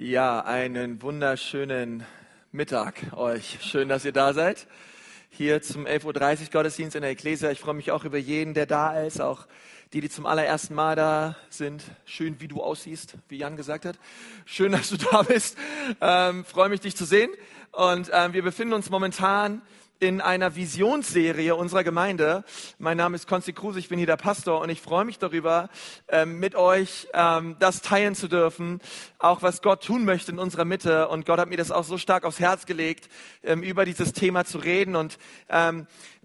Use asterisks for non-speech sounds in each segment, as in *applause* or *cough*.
Ja, einen wunderschönen Mittag euch. Schön, dass ihr da seid. Hier zum 11.30 Uhr Gottesdienst in der Ecclesia. Ich freue mich auch über jeden, der da ist, auch die, die zum allerersten Mal da sind. Schön, wie du aussiehst, wie Jan gesagt hat. Schön, dass du da bist. Ähm, freue mich, dich zu sehen. Und ähm, wir befinden uns momentan in einer Visionsserie unserer Gemeinde. Mein Name ist Konsti Kruse, ich bin hier der Pastor und ich freue mich darüber, ähm, mit euch ähm, das teilen zu dürfen, auch was Gott tun möchte in unserer Mitte. Und Gott hat mir das auch so stark aufs Herz gelegt, ähm, über dieses Thema zu reden. Und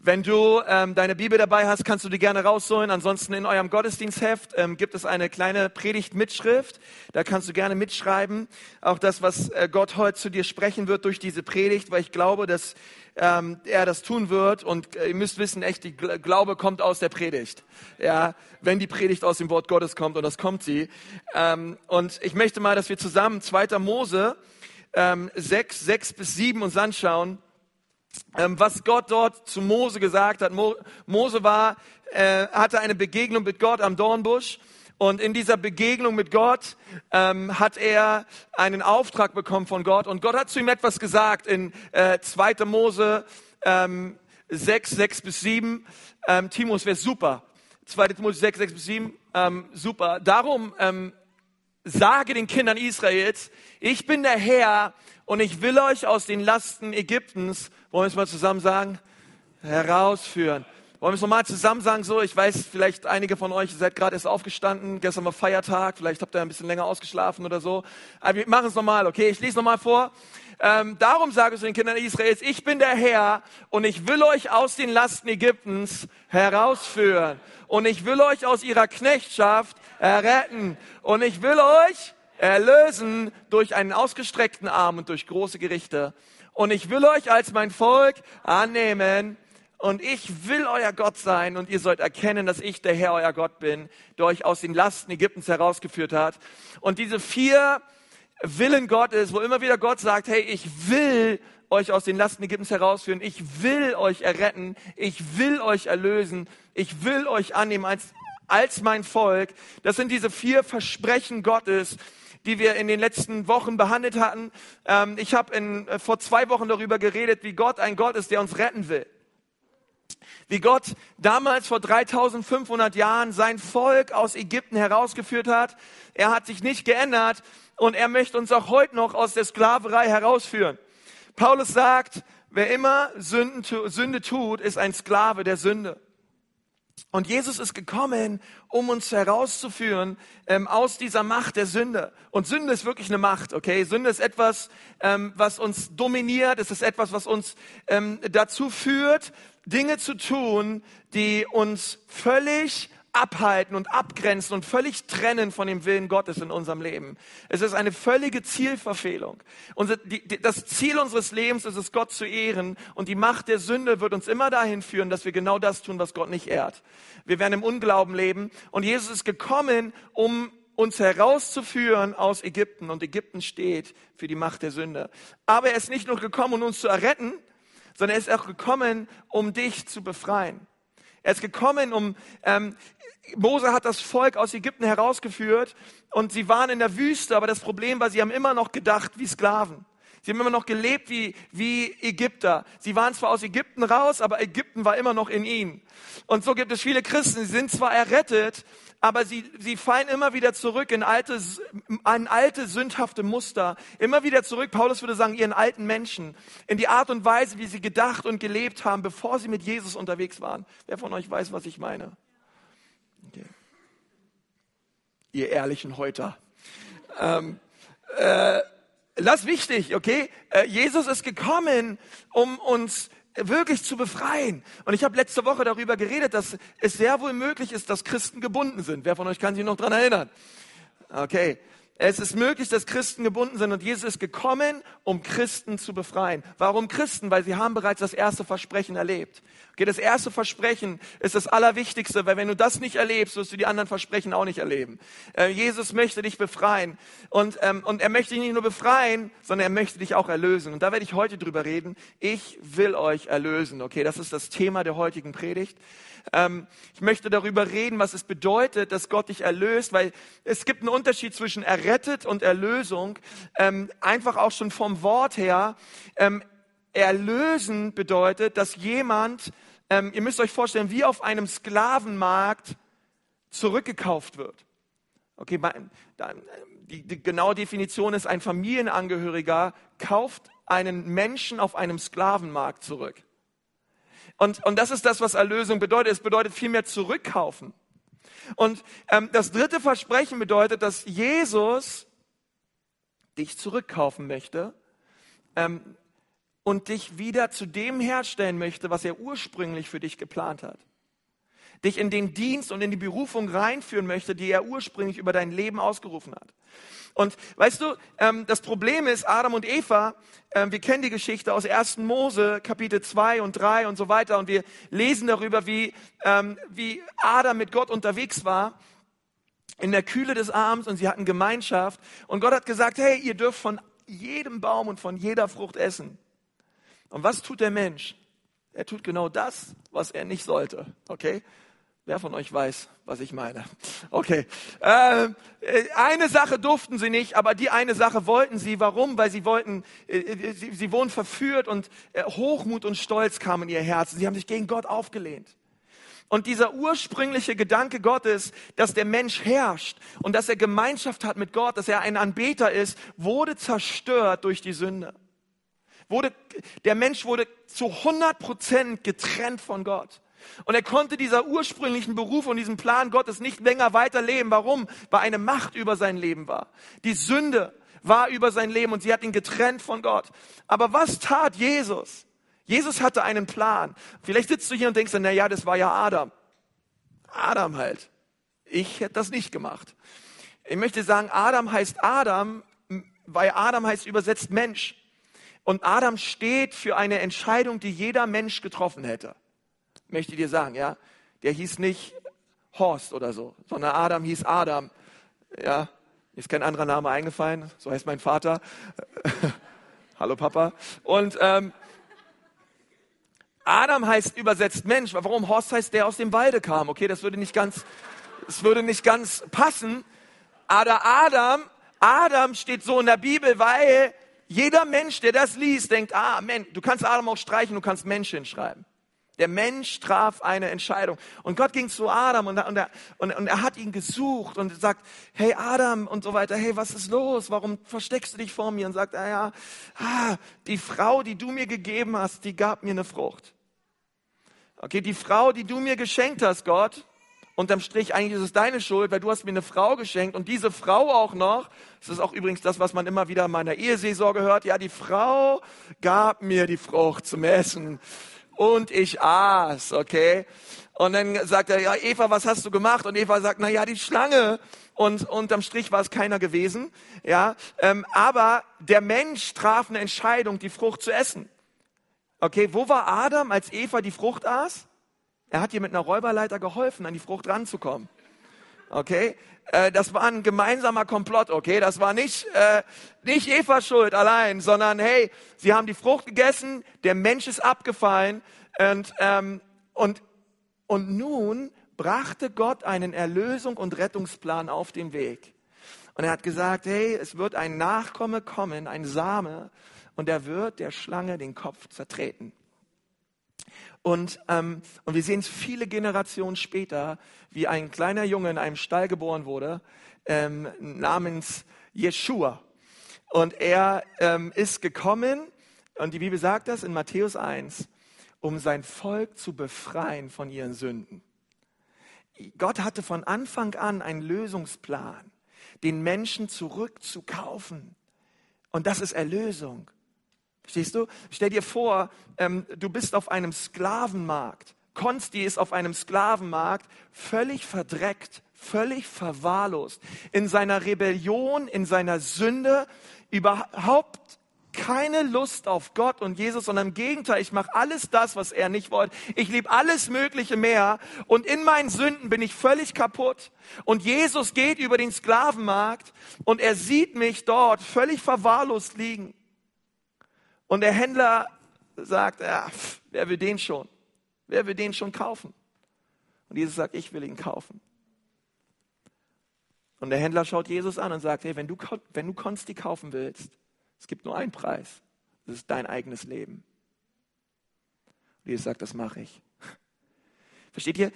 wenn du ähm, deine Bibel dabei hast, kannst du die gerne rausholen. Ansonsten in eurem Gottesdienstheft ähm, gibt es eine kleine Predigt-Mitschrift. Da kannst du gerne mitschreiben. Auch das, was äh, Gott heute zu dir sprechen wird durch diese Predigt, weil ich glaube, dass ähm, er das tun wird. Und äh, ihr müsst wissen, echt, die Glaube kommt aus der Predigt. Ja, wenn die Predigt aus dem Wort Gottes kommt, und das kommt sie. Ähm, und ich möchte mal, dass wir zusammen 2. Mose ähm, 6, 6 bis 7 uns anschauen was Gott dort zu Mose gesagt hat. Mo, Mose war, äh, hatte eine Begegnung mit Gott am Dornbusch. Und in dieser Begegnung mit Gott ähm, hat er einen Auftrag bekommen von Gott. Und Gott hat zu ihm etwas gesagt in äh, 2. Mose ähm, 6, 6 bis 7. Ähm, Timus wäre super. 2. Mose 6, 6 bis 7. Ähm, super. Darum ähm, sage den Kindern Israels, ich bin der Herr und ich will euch aus den Lasten Ägyptens wollen wir es mal zusammen sagen? Herausführen. Wollen wir es nochmal zusammen sagen? So, ich weiß, vielleicht einige von euch seid gerade erst aufgestanden. Gestern war Feiertag. Vielleicht habt ihr ein bisschen länger ausgeschlafen oder so. Aber wir machen es nochmal, okay? Ich lese nochmal vor. Ähm, darum sage ich zu den Kindern Israels, ich bin der Herr und ich will euch aus den Lasten Ägyptens herausführen. Und ich will euch aus ihrer Knechtschaft erretten. Und ich will euch erlösen durch einen ausgestreckten Arm und durch große Gerichte und ich will euch als mein Volk annehmen. Und ich will euer Gott sein. Und ihr sollt erkennen, dass ich der Herr euer Gott bin, der euch aus den Lasten Ägyptens herausgeführt hat. Und diese vier Willen Gottes, wo immer wieder Gott sagt, hey, ich will euch aus den Lasten Ägyptens herausführen, ich will euch erretten, ich will euch erlösen, ich will euch annehmen als, als mein Volk. Das sind diese vier Versprechen Gottes, die wir in den letzten Wochen behandelt hatten. Ähm, ich habe äh, vor zwei Wochen darüber geredet, wie Gott ein Gott ist, der uns retten will. Wie Gott damals vor 3500 Jahren sein Volk aus Ägypten herausgeführt hat. Er hat sich nicht geändert und er möchte uns auch heute noch aus der Sklaverei herausführen. Paulus sagt, wer immer Sünde tut, ist ein Sklave der Sünde. Und Jesus ist gekommen, um uns herauszuführen ähm, aus dieser Macht der Sünde. Und Sünde ist wirklich eine Macht, okay? Sünde ist etwas, ähm, was uns dominiert. Es ist etwas, was uns ähm, dazu führt, Dinge zu tun, die uns völlig abhalten und abgrenzen und völlig trennen von dem Willen Gottes in unserem Leben. Es ist eine völlige Zielverfehlung. Unser, die, die, das Ziel unseres Lebens ist es, Gott zu ehren und die Macht der Sünde wird uns immer dahin führen, dass wir genau das tun, was Gott nicht ehrt. Wir werden im Unglauben leben und Jesus ist gekommen, um uns herauszuführen aus Ägypten und Ägypten steht für die Macht der Sünde. Aber er ist nicht nur gekommen, um uns zu erretten, sondern er ist auch gekommen, um dich zu befreien. Er ist gekommen, um ähm, Mose hat das Volk aus Ägypten herausgeführt und sie waren in der Wüste, aber das Problem war, sie haben immer noch gedacht wie Sklaven. Sie haben immer noch gelebt wie, wie Ägypter. Sie waren zwar aus Ägypten raus, aber Ägypten war immer noch in ihnen. Und so gibt es viele Christen, sie sind zwar errettet, aber sie, sie fallen immer wieder zurück in alte, ein alte sündhafte Muster. Immer wieder zurück, Paulus würde sagen, ihren alten Menschen. In die Art und Weise, wie sie gedacht und gelebt haben, bevor sie mit Jesus unterwegs waren. Wer von euch weiß, was ich meine? Okay. Ihr ehrlichen Häuter. Ähm, äh, das wichtig, okay? Äh, Jesus ist gekommen, um uns wirklich zu befreien. Und ich habe letzte Woche darüber geredet, dass es sehr wohl möglich ist, dass Christen gebunden sind. Wer von euch kann sich noch dran erinnern? Okay. Es ist möglich, dass Christen gebunden sind und Jesus ist gekommen, um Christen zu befreien. Warum Christen? Weil sie haben bereits das erste Versprechen erlebt. Okay, das erste Versprechen ist das Allerwichtigste, weil wenn du das nicht erlebst, wirst du die anderen Versprechen auch nicht erleben. Äh, Jesus möchte dich befreien und, ähm, und er möchte dich nicht nur befreien, sondern er möchte dich auch erlösen. Und da werde ich heute drüber reden. Ich will euch erlösen. Okay, das ist das Thema der heutigen Predigt. Ähm, ich möchte darüber reden, was es bedeutet, dass Gott dich erlöst, weil es gibt einen Unterschied zwischen errettet und Erlösung, ähm, einfach auch schon vom Wort her, ähm, erlösen bedeutet, dass jemand, ähm, ihr müsst euch vorstellen, wie auf einem Sklavenmarkt zurückgekauft wird. Okay, die, die genaue Definition ist, ein Familienangehöriger kauft einen Menschen auf einem Sklavenmarkt zurück. Und, und das ist das, was Erlösung bedeutet. Es bedeutet vielmehr zurückkaufen. Und ähm, das dritte Versprechen bedeutet, dass Jesus dich zurückkaufen möchte ähm, und dich wieder zu dem herstellen möchte, was er ursprünglich für dich geplant hat dich in den Dienst und in die Berufung reinführen möchte, die er ursprünglich über dein Leben ausgerufen hat. Und weißt du, ähm, das Problem ist, Adam und Eva, ähm, wir kennen die Geschichte aus 1. Mose, Kapitel 2 und 3 und so weiter, und wir lesen darüber, wie, ähm, wie Adam mit Gott unterwegs war in der Kühle des Abends und sie hatten Gemeinschaft. Und Gott hat gesagt, hey, ihr dürft von jedem Baum und von jeder Frucht essen. Und was tut der Mensch? Er tut genau das, was er nicht sollte. Okay? Wer von euch weiß, was ich meine? Okay. Ähm, äh, eine Sache durften sie nicht, aber die eine Sache wollten sie. Warum? Weil sie wollten, äh, äh, sie, wurden verführt und Hochmut und Stolz kamen in ihr Herz. Sie haben sich gegen Gott aufgelehnt. Und dieser ursprüngliche Gedanke Gottes, dass der Mensch herrscht und dass er Gemeinschaft hat mit Gott, dass er ein Anbeter ist, wurde zerstört durch die Sünde. Wurde, der Mensch wurde zu 100 Prozent getrennt von Gott. Und er konnte dieser ursprünglichen Beruf und diesem Plan Gottes nicht länger weiterleben. Warum? Weil eine Macht über sein Leben war. Die Sünde war über sein Leben und sie hat ihn getrennt von Gott. Aber was tat Jesus? Jesus hatte einen Plan. Vielleicht sitzt du hier und denkst, na ja, das war ja Adam. Adam halt. Ich hätte das nicht gemacht. Ich möchte sagen, Adam heißt Adam, weil Adam heißt übersetzt Mensch. Und Adam steht für eine Entscheidung, die jeder Mensch getroffen hätte möchte dir sagen, ja. Der hieß nicht Horst oder so, sondern Adam hieß Adam. Ja, ist kein anderer Name eingefallen, so heißt mein Vater. *laughs* Hallo Papa. Und ähm, Adam heißt übersetzt Mensch. Warum Horst heißt der aus dem Walde kam? Okay, das würde nicht ganz, das würde nicht ganz passen. Aber Adam, Adam steht so in der Bibel, weil jeder Mensch, der das liest, denkt, ah, Mensch, du kannst Adam auch streichen, du kannst Mensch hinschreiben. Der Mensch traf eine Entscheidung. Und Gott ging zu Adam und, und, er, und, und er hat ihn gesucht und sagt, hey Adam und so weiter, hey, was ist los? Warum versteckst du dich vor mir? Und sagt, ah, ja, ah, die Frau, die du mir gegeben hast, die gab mir eine Frucht. Okay, die Frau, die du mir geschenkt hast, Gott, unterm Strich, eigentlich ist es deine Schuld, weil du hast mir eine Frau geschenkt und diese Frau auch noch, das ist auch übrigens das, was man immer wieder in meiner Eheseelsorge hört, ja, die Frau gab mir die Frucht zum Essen und ich aß, okay? Und dann sagt er, ja, Eva, was hast du gemacht? Und Eva sagt, na ja, die Schlange. Und unterm Strich war es keiner gewesen, ja. Ähm, aber der Mensch traf eine Entscheidung, die Frucht zu essen. Okay, wo war Adam, als Eva die Frucht aß? Er hat ihr mit einer Räuberleiter geholfen, an die Frucht ranzukommen. Okay, äh, das war ein gemeinsamer Komplott. Okay, das war nicht äh, nicht Eva Schuld allein, sondern hey, sie haben die Frucht gegessen, der Mensch ist abgefallen und ähm, und und nun brachte Gott einen Erlösung und Rettungsplan auf den Weg. Und er hat gesagt, hey, es wird ein Nachkomme kommen, ein Same, und er wird der Schlange den Kopf zertreten. Und, ähm, und wir sehen es viele Generationen später, wie ein kleiner Junge in einem Stall geboren wurde, ähm, namens Jeshua. Und er ähm, ist gekommen, und die Bibel sagt das in Matthäus 1, um sein Volk zu befreien von ihren Sünden. Gott hatte von Anfang an einen Lösungsplan, den Menschen zurückzukaufen. Und das ist Erlösung. Verstehst du? Stell dir vor, ähm, du bist auf einem Sklavenmarkt. Konsti ist auf einem Sklavenmarkt völlig verdreckt, völlig verwahrlost. In seiner Rebellion, in seiner Sünde, überhaupt keine Lust auf Gott und Jesus, sondern im Gegenteil, ich mache alles das, was er nicht wollte. Ich liebe alles Mögliche mehr und in meinen Sünden bin ich völlig kaputt. Und Jesus geht über den Sklavenmarkt und er sieht mich dort völlig verwahrlost liegen. Und der Händler sagt, ja, pff, wer will den schon? Wer will den schon kaufen? Und Jesus sagt, ich will ihn kaufen. Und der Händler schaut Jesus an und sagt, hey, wenn du, wenn du Konsti kaufen willst, es gibt nur einen Preis. Das ist dein eigenes Leben. Und Jesus sagt, das mache ich. Versteht ihr?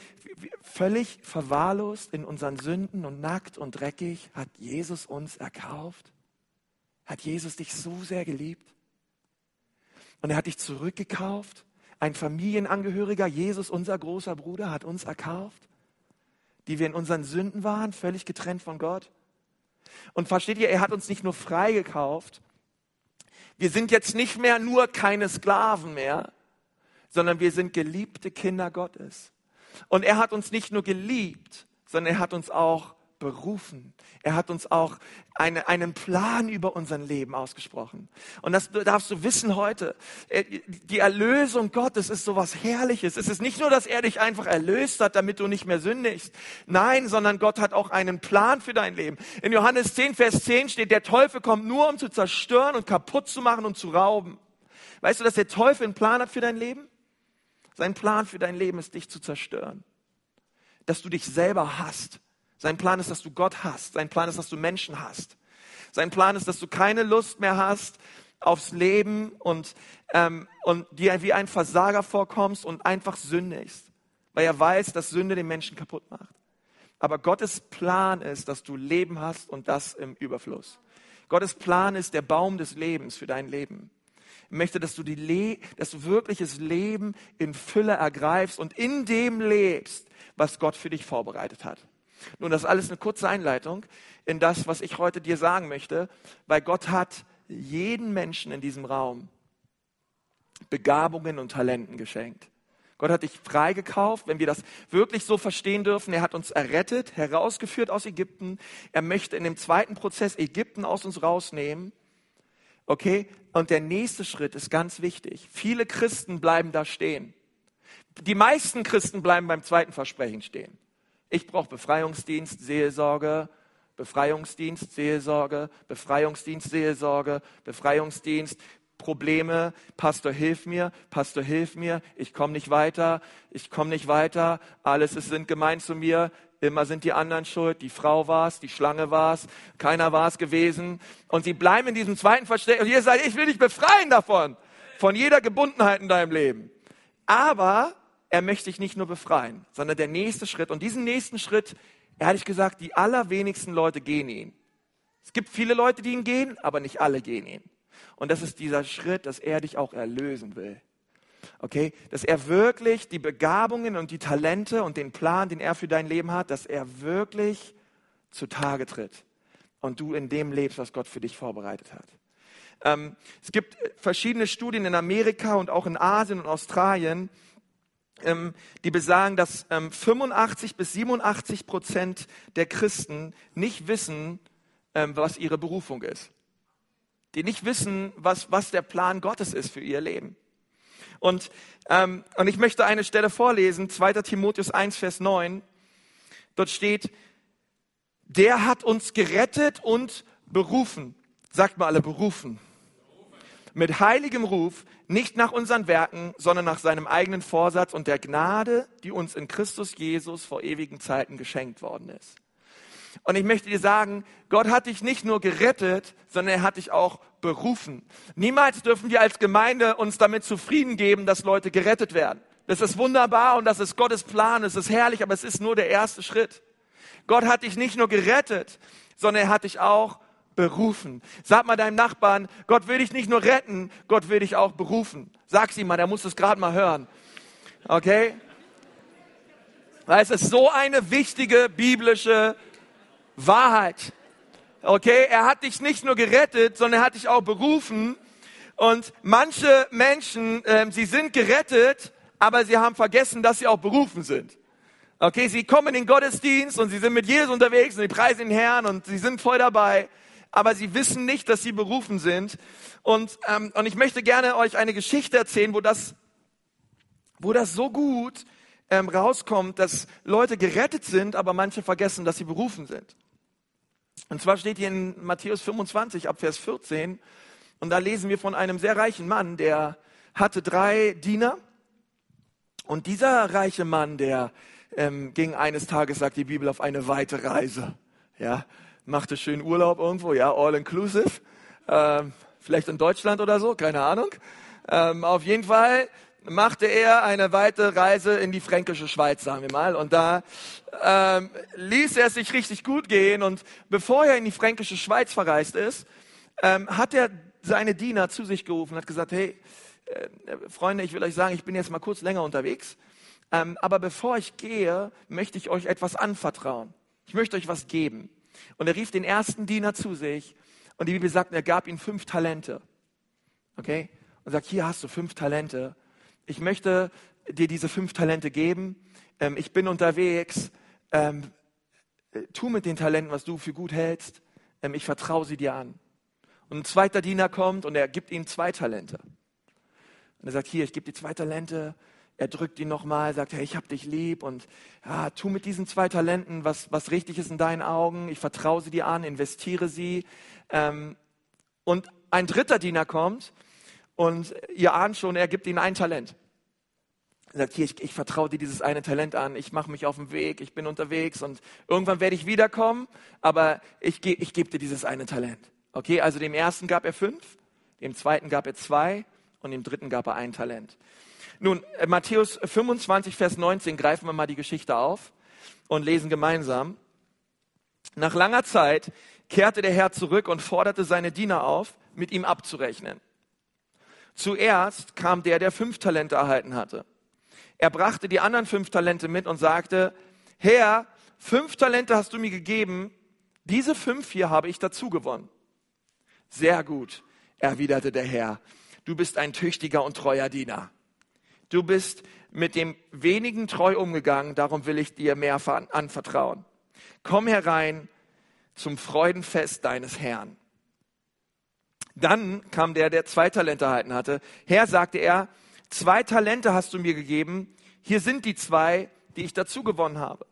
Völlig verwahrlost in unseren Sünden und nackt und dreckig hat Jesus uns erkauft. Hat Jesus dich so sehr geliebt. Und er hat dich zurückgekauft. Ein Familienangehöriger, Jesus, unser großer Bruder, hat uns erkauft, die wir in unseren Sünden waren, völlig getrennt von Gott. Und versteht ihr, er hat uns nicht nur freigekauft, wir sind jetzt nicht mehr nur keine Sklaven mehr, sondern wir sind geliebte Kinder Gottes. Und er hat uns nicht nur geliebt, sondern er hat uns auch berufen. Er hat uns auch eine, einen Plan über unser Leben ausgesprochen. Und das darfst du wissen heute. Äh, die Erlösung Gottes ist sowas Herrliches. Es ist nicht nur, dass er dich einfach erlöst hat, damit du nicht mehr sündigst. Nein, sondern Gott hat auch einen Plan für dein Leben. In Johannes 10, Vers 10 steht, der Teufel kommt nur, um zu zerstören und kaputt zu machen und zu rauben. Weißt du, dass der Teufel einen Plan hat für dein Leben? Sein Plan für dein Leben ist, dich zu zerstören. Dass du dich selber hast. Sein Plan ist, dass du Gott hast. Sein Plan ist, dass du Menschen hast. Sein Plan ist, dass du keine Lust mehr hast aufs Leben und, ähm, und dir wie ein Versager vorkommst und einfach sündigst. Weil er weiß, dass Sünde den Menschen kaputt macht. Aber Gottes Plan ist, dass du Leben hast und das im Überfluss. Gottes Plan ist der Baum des Lebens für dein Leben möchte, dass du, die Le dass du wirkliches Leben in Fülle ergreifst und in dem lebst, was Gott für dich vorbereitet hat. Nun, das ist alles eine kurze Einleitung in das, was ich heute dir sagen möchte, weil Gott hat jeden Menschen in diesem Raum Begabungen und Talenten geschenkt. Gott hat dich freigekauft, wenn wir das wirklich so verstehen dürfen. Er hat uns errettet, herausgeführt aus Ägypten. Er möchte in dem zweiten Prozess Ägypten aus uns rausnehmen Okay? Und der nächste Schritt ist ganz wichtig. Viele Christen bleiben da stehen. Die meisten Christen bleiben beim zweiten Versprechen stehen. Ich brauche Befreiungsdienst, Seelsorge, Befreiungsdienst, Seelsorge, Befreiungsdienst, Seelsorge, Befreiungsdienst, Probleme, Pastor, hilf mir, Pastor, hilf mir, ich komme nicht weiter, ich komme nicht weiter, alles ist, sind gemein zu mir, immer sind die anderen schuld, die Frau war es, die Schlange war es, keiner war es gewesen. Und sie bleiben in diesem zweiten Versteck. Und ihr sagt, ich will dich befreien davon, von jeder Gebundenheit in deinem Leben. Aber er möchte dich nicht nur befreien, sondern der nächste Schritt. Und diesen nächsten Schritt, ehrlich gesagt, die allerwenigsten Leute gehen ihn. Es gibt viele Leute, die ihn gehen, aber nicht alle gehen ihn. Und das ist dieser Schritt, dass er dich auch erlösen will. Okay, dass er wirklich die Begabungen und die Talente und den Plan, den er für dein Leben hat, dass er wirklich zutage tritt und du in dem lebst, was Gott für dich vorbereitet hat. Ähm, es gibt verschiedene Studien in Amerika und auch in Asien und Australien, ähm, die besagen, dass ähm, 85 bis 87 Prozent der Christen nicht wissen, ähm, was ihre Berufung ist. Die nicht wissen, was, was der Plan Gottes ist für ihr Leben. Und, ähm, und ich möchte eine Stelle vorlesen, 2. Timotheus 1, Vers 9. Dort steht, der hat uns gerettet und berufen. Sagt mal alle, berufen. Mit heiligem Ruf, nicht nach unseren Werken, sondern nach seinem eigenen Vorsatz und der Gnade, die uns in Christus Jesus vor ewigen Zeiten geschenkt worden ist. Und ich möchte dir sagen, Gott hat dich nicht nur gerettet, sondern er hat dich auch berufen. Niemals dürfen wir als Gemeinde uns damit zufrieden geben, dass Leute gerettet werden. Das ist wunderbar und das ist Gottes Plan, es ist herrlich, aber es ist nur der erste Schritt. Gott hat dich nicht nur gerettet, sondern er hat dich auch berufen. Sag mal deinem Nachbarn, Gott will dich nicht nur retten, Gott will dich auch berufen. Sag's ihm mal, der muss es gerade mal hören. Okay? Weil es ist so eine wichtige biblische Wahrheit. Okay, er hat dich nicht nur gerettet, sondern er hat dich auch berufen. Und manche Menschen, äh, sie sind gerettet, aber sie haben vergessen, dass sie auch berufen sind. Okay, sie kommen in den Gottesdienst und sie sind mit Jesus unterwegs und sie preisen den Herrn und sie sind voll dabei, aber sie wissen nicht, dass sie berufen sind. Und, ähm, und ich möchte gerne euch eine Geschichte erzählen, wo das, wo das so gut ähm, rauskommt, dass Leute gerettet sind, aber manche vergessen, dass sie berufen sind. Und zwar steht hier in Matthäus 25 ab Vers 14, und da lesen wir von einem sehr reichen Mann, der hatte drei Diener. Und dieser reiche Mann, der ähm, ging eines Tages, sagt die Bibel, auf eine weite Reise. Ja, machte schön Urlaub irgendwo, ja, all inclusive. Ähm, vielleicht in Deutschland oder so, keine Ahnung. Ähm, auf jeden Fall machte er eine weite Reise in die fränkische Schweiz, sagen wir mal. Und da ähm, ließ er es sich richtig gut gehen. Und bevor er in die fränkische Schweiz verreist ist, ähm, hat er seine Diener zu sich gerufen und hat gesagt, hey, äh, Freunde, ich will euch sagen, ich bin jetzt mal kurz länger unterwegs. Ähm, aber bevor ich gehe, möchte ich euch etwas anvertrauen. Ich möchte euch was geben. Und er rief den ersten Diener zu sich und die Bibel sagt, er gab ihm fünf Talente. Okay? Und sagt, hier hast du fünf Talente ich möchte dir diese fünf Talente geben. Ähm, ich bin unterwegs. Ähm, äh, tu mit den Talenten, was du für gut hältst. Ähm, ich vertraue sie dir an. Und ein zweiter Diener kommt und er gibt ihm zwei Talente. Und er sagt, hier, ich gebe dir zwei Talente. Er drückt ihn nochmal, sagt, hey, ich hab dich lieb und ja, tu mit diesen zwei Talenten, was, was richtig ist in deinen Augen. Ich vertraue sie dir an, investiere sie. Ähm, und ein dritter Diener kommt und ihr ahnt schon, er gibt ihnen ein Talent. Er sagt, hier, ich, ich vertraue dir dieses eine Talent an, ich mache mich auf den Weg, ich bin unterwegs und irgendwann werde ich wiederkommen, aber ich, ich gebe dir dieses eine Talent. Okay, also dem ersten gab er fünf, dem zweiten gab er zwei und dem dritten gab er ein Talent. Nun, äh, Matthäus 25, Vers 19, greifen wir mal die Geschichte auf und lesen gemeinsam. Nach langer Zeit kehrte der Herr zurück und forderte seine Diener auf, mit ihm abzurechnen. Zuerst kam der, der fünf Talente erhalten hatte. Er brachte die anderen fünf Talente mit und sagte, Herr, fünf Talente hast du mir gegeben, diese fünf hier habe ich dazu gewonnen. Sehr gut, erwiderte der Herr, du bist ein tüchtiger und treuer Diener. Du bist mit dem wenigen treu umgegangen, darum will ich dir mehr anvertrauen. Komm herein zum Freudenfest deines Herrn. Dann kam der, der zwei Talente erhalten hatte. Herr, sagte er, zwei Talente hast du mir gegeben. Hier sind die zwei, die ich dazu gewonnen habe.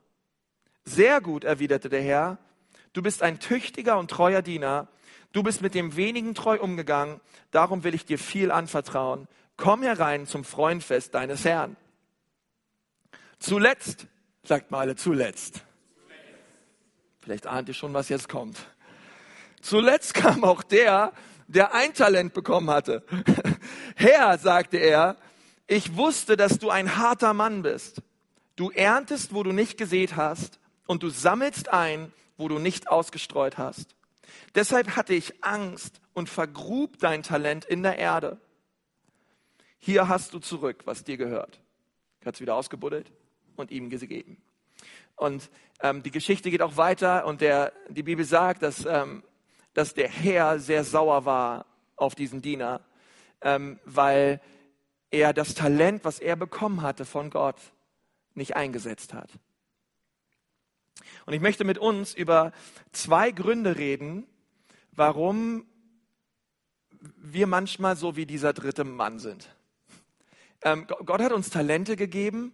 Sehr gut, erwiderte der Herr. Du bist ein tüchtiger und treuer Diener. Du bist mit dem wenigen treu umgegangen. Darum will ich dir viel anvertrauen. Komm herein zum Freundfest deines Herrn. Zuletzt, sagt mal alle, zuletzt. Vielleicht ahnt ihr schon, was jetzt kommt. Zuletzt kam auch der, der ein Talent bekommen hatte. *laughs* Herr, sagte er, ich wusste, dass du ein harter Mann bist. Du erntest, wo du nicht gesät hast, und du sammelst ein, wo du nicht ausgestreut hast. Deshalb hatte ich Angst und vergrub dein Talent in der Erde. Hier hast du zurück, was dir gehört. Er hat es wieder ausgebuddelt und ihm gegeben. Und ähm, die Geschichte geht auch weiter und der, die Bibel sagt, dass ähm, dass der Herr sehr sauer war auf diesen Diener, ähm, weil er das Talent, was er bekommen hatte von Gott, nicht eingesetzt hat. Und ich möchte mit uns über zwei Gründe reden, warum wir manchmal so wie dieser dritte Mann sind. Ähm, Gott hat uns Talente gegeben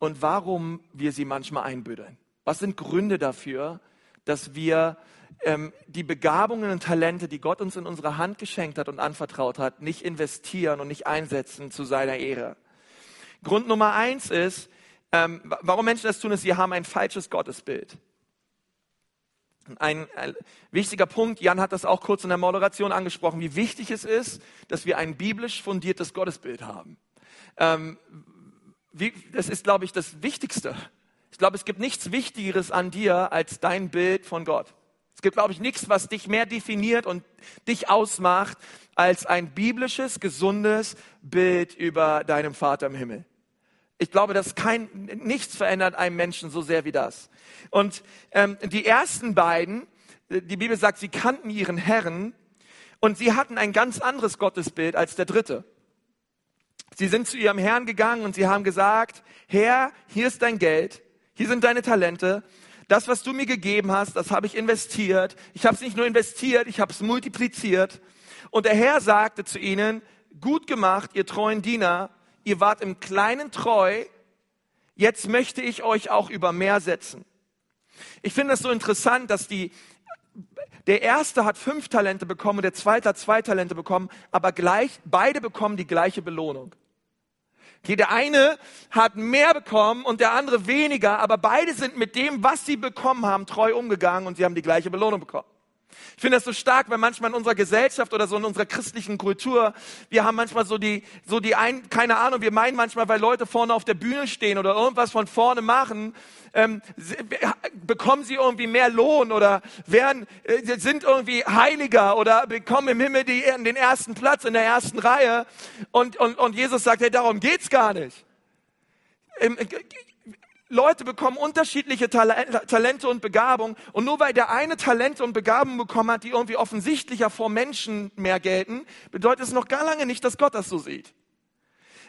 und warum wir sie manchmal einbüdeln. Was sind Gründe dafür, dass wir ähm, die Begabungen und Talente, die Gott uns in unsere Hand geschenkt hat und anvertraut hat, nicht investieren und nicht einsetzen zu seiner Ehre. Grund Nummer eins ist, ähm, warum Menschen das tun, ist, sie haben ein falsches Gottesbild. Ein, ein, wichtiger Punkt, Jan hat das auch kurz in der Moderation angesprochen, wie wichtig es ist, dass wir ein biblisch fundiertes Gottesbild haben. Ähm, wie, das ist, glaube ich, das Wichtigste. Ich glaube, es gibt nichts Wichtigeres an dir als dein Bild von Gott. Es gibt, glaube ich, nichts, was dich mehr definiert und dich ausmacht, als ein biblisches, gesundes Bild über deinem Vater im Himmel. Ich glaube, dass kein, nichts verändert einem Menschen so sehr wie das. Und ähm, die ersten beiden, die Bibel sagt, sie kannten ihren Herrn und sie hatten ein ganz anderes Gottesbild als der dritte. Sie sind zu ihrem Herrn gegangen und sie haben gesagt, Herr, hier ist dein Geld, hier sind deine Talente, das, was du mir gegeben hast, das habe ich investiert. Ich habe es nicht nur investiert, ich habe es multipliziert. Und der Herr sagte zu ihnen, gut gemacht, ihr treuen Diener, ihr wart im Kleinen treu, jetzt möchte ich euch auch über mehr setzen. Ich finde es so interessant, dass die, der erste hat fünf Talente bekommen, der zweite hat zwei Talente bekommen, aber gleich, beide bekommen die gleiche Belohnung. Okay, der eine hat mehr bekommen und der andere weniger, aber beide sind mit dem, was sie bekommen haben, treu umgegangen und sie haben die gleiche Belohnung bekommen. Ich finde das so stark, weil manchmal in unserer Gesellschaft oder so in unserer christlichen Kultur, wir haben manchmal so die, so die ein, keine Ahnung, wir meinen manchmal, weil Leute vorne auf der Bühne stehen oder irgendwas von vorne machen, ähm, bekommen sie irgendwie mehr Lohn oder werden, äh, sind irgendwie heiliger oder bekommen im Himmel die, den ersten Platz in der ersten Reihe. Und, und, und Jesus sagt, hey, darum geht's gar nicht. Leute bekommen unterschiedliche Talente und Begabung und nur weil der eine Talente und Begabung bekommen hat, die irgendwie offensichtlicher vor Menschen mehr gelten, bedeutet es noch gar lange nicht, dass Gott das so sieht.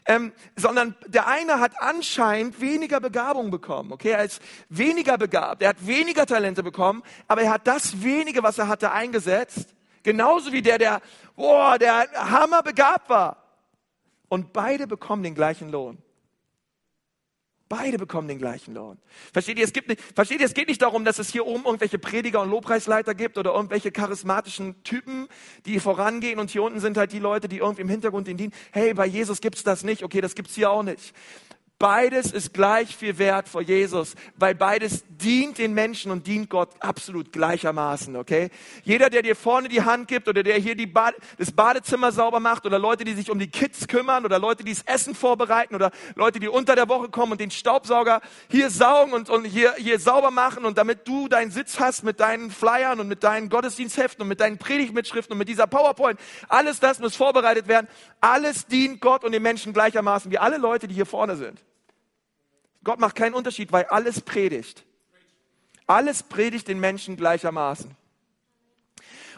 Ähm, sondern der eine hat anscheinend weniger Begabung bekommen, okay, er ist weniger begabt, er hat weniger Talente bekommen, aber er hat das wenige, was er hatte, eingesetzt, genauso wie der, der, boah, der Hammer begabt war. Und beide bekommen den gleichen Lohn. Beide bekommen den gleichen Lohn. Versteht ihr, es gibt nicht, versteht ihr, es geht nicht darum, dass es hier oben irgendwelche Prediger und Lobpreisleiter gibt oder irgendwelche charismatischen Typen, die vorangehen und hier unten sind halt die Leute, die irgendwie im Hintergrund den dienen. Hey, bei Jesus gibt's das nicht. Okay, das gibt's hier auch nicht. Beides ist gleich viel wert vor Jesus, weil beides dient den Menschen und dient Gott absolut gleichermaßen, okay? Jeder, der dir vorne die Hand gibt oder der hier Bade, das Badezimmer sauber macht oder Leute, die sich um die Kids kümmern oder Leute, die das Essen vorbereiten oder Leute, die unter der Woche kommen und den Staubsauger hier saugen und, und hier, hier sauber machen und damit du deinen Sitz hast mit deinen Flyern und mit deinen Gottesdienstheften und mit deinen Predigtmitschriften und mit dieser PowerPoint, alles das muss vorbereitet werden. Alles dient Gott und den Menschen gleichermaßen wie alle Leute, die hier vorne sind. Gott macht keinen Unterschied, weil alles predigt. Alles predigt den Menschen gleichermaßen.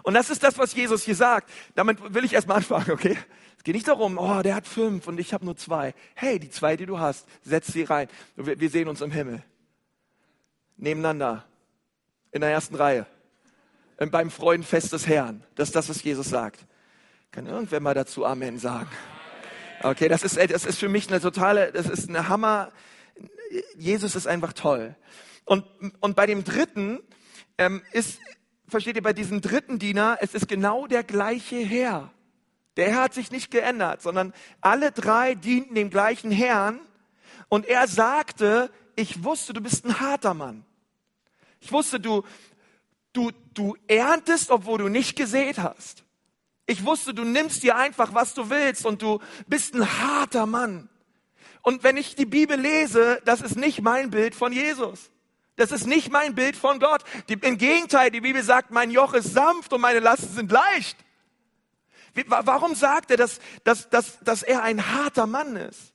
Und das ist das, was Jesus hier sagt. Damit will ich erstmal *laughs* anfangen, okay? Es geht nicht darum, oh, der hat fünf und ich habe nur zwei. Hey, die zwei, die du hast, setz sie rein. Wir, sehen uns im Himmel. Nebeneinander. In der ersten Reihe. Beim Freudenfest des Herrn. Das ist das, was Jesus sagt. Kann irgendwer mal dazu Amen sagen? Okay, das ist, das ist für mich eine totale, das ist eine Hammer, Jesus ist einfach toll. Und, und bei dem dritten ähm, ist, versteht ihr, bei diesem dritten Diener, es ist genau der gleiche Herr. Der Herr hat sich nicht geändert, sondern alle drei dienten dem gleichen Herrn. Und er sagte, ich wusste, du bist ein harter Mann. Ich wusste, du, du, du erntest, obwohl du nicht gesät hast. Ich wusste, du nimmst dir einfach, was du willst und du bist ein harter Mann. Und wenn ich die Bibel lese, das ist nicht mein Bild von Jesus. Das ist nicht mein Bild von Gott. Die, Im Gegenteil, die Bibel sagt, mein Joch ist sanft und meine Lasten sind leicht. Wie, warum sagt er, dass, dass, dass, dass er ein harter Mann ist?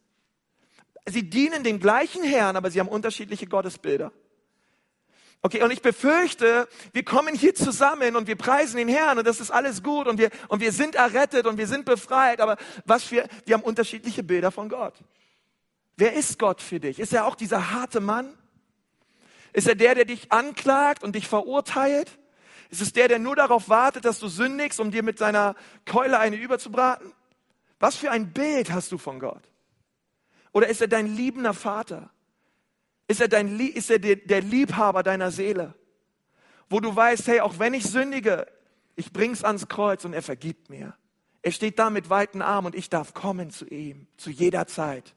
Sie dienen dem gleichen Herrn, aber sie haben unterschiedliche Gottesbilder. Okay, und ich befürchte, wir kommen hier zusammen und wir preisen den Herrn und das ist alles gut und wir, und wir sind errettet und wir sind befreit, aber was wir, wir haben unterschiedliche Bilder von Gott. Wer ist Gott für dich? Ist er auch dieser harte Mann? Ist er der, der dich anklagt und dich verurteilt? Ist es der, der nur darauf wartet, dass du sündigst, um dir mit seiner Keule eine überzubraten? Was für ein Bild hast du von Gott? Oder ist er dein liebender Vater? Ist er, dein, ist er der, Liebhaber deiner Seele? Wo du weißt, hey, auch wenn ich sündige, ich bring's ans Kreuz und er vergibt mir. Er steht da mit weiten Armen und ich darf kommen zu ihm, zu jeder Zeit.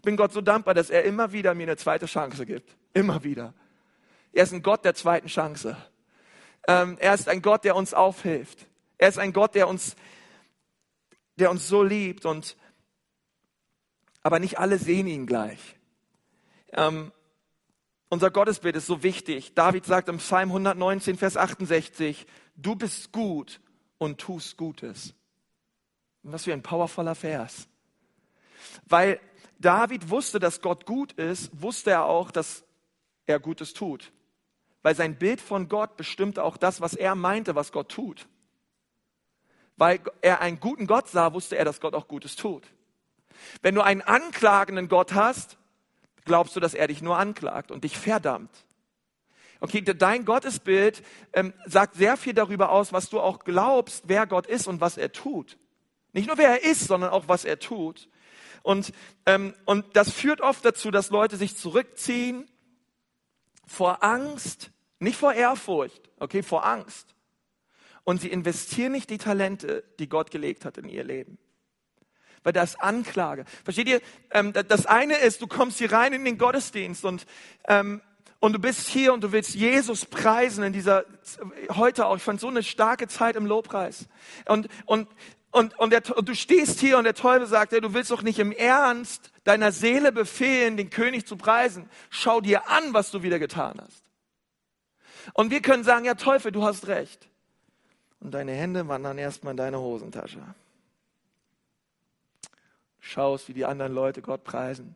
Ich bin Gott so dankbar, dass er immer wieder mir eine zweite Chance gibt. Immer wieder. Er ist ein Gott der zweiten Chance. Ähm, er ist ein Gott, der uns aufhilft. Er ist ein Gott, der uns, der uns so liebt und, aber nicht alle sehen ihn gleich. Ähm, unser Gottesbild ist so wichtig. David sagt im Psalm 119, Vers 68, du bist gut und tust Gutes. Was für ein powervoller Vers. Weil David wusste, dass Gott gut ist, wusste er auch, dass er Gutes tut. Weil sein Bild von Gott bestimmte auch das, was er meinte, was Gott tut. Weil er einen guten Gott sah, wusste er, dass Gott auch Gutes tut. Wenn du einen anklagenden Gott hast, glaubst du, dass er dich nur anklagt und dich verdammt. Okay, dein Gottesbild ähm, sagt sehr viel darüber aus, was du auch glaubst, wer Gott ist und was er tut. Nicht nur wer er ist, sondern auch was er tut. Und, ähm, und das führt oft dazu, dass Leute sich zurückziehen vor Angst, nicht vor Ehrfurcht, okay, vor Angst. Und sie investieren nicht die Talente, die Gott gelegt hat in ihr Leben. weil da ist Anklage. Versteht ihr? Ähm, das eine ist, du kommst hier rein in den Gottesdienst und ähm, und du bist hier und du willst Jesus preisen in dieser, heute auch, ich fand so eine starke Zeit im Lobpreis. Und, und, und, und, der, und du stehst hier und der Teufel sagt, ja, du willst doch nicht im Ernst deiner Seele befehlen, den König zu preisen. Schau dir an, was du wieder getan hast. Und wir können sagen, ja Teufel, du hast recht. Und deine Hände wandern erstmal in deine Hosentasche. Schaust, wie die anderen Leute Gott preisen.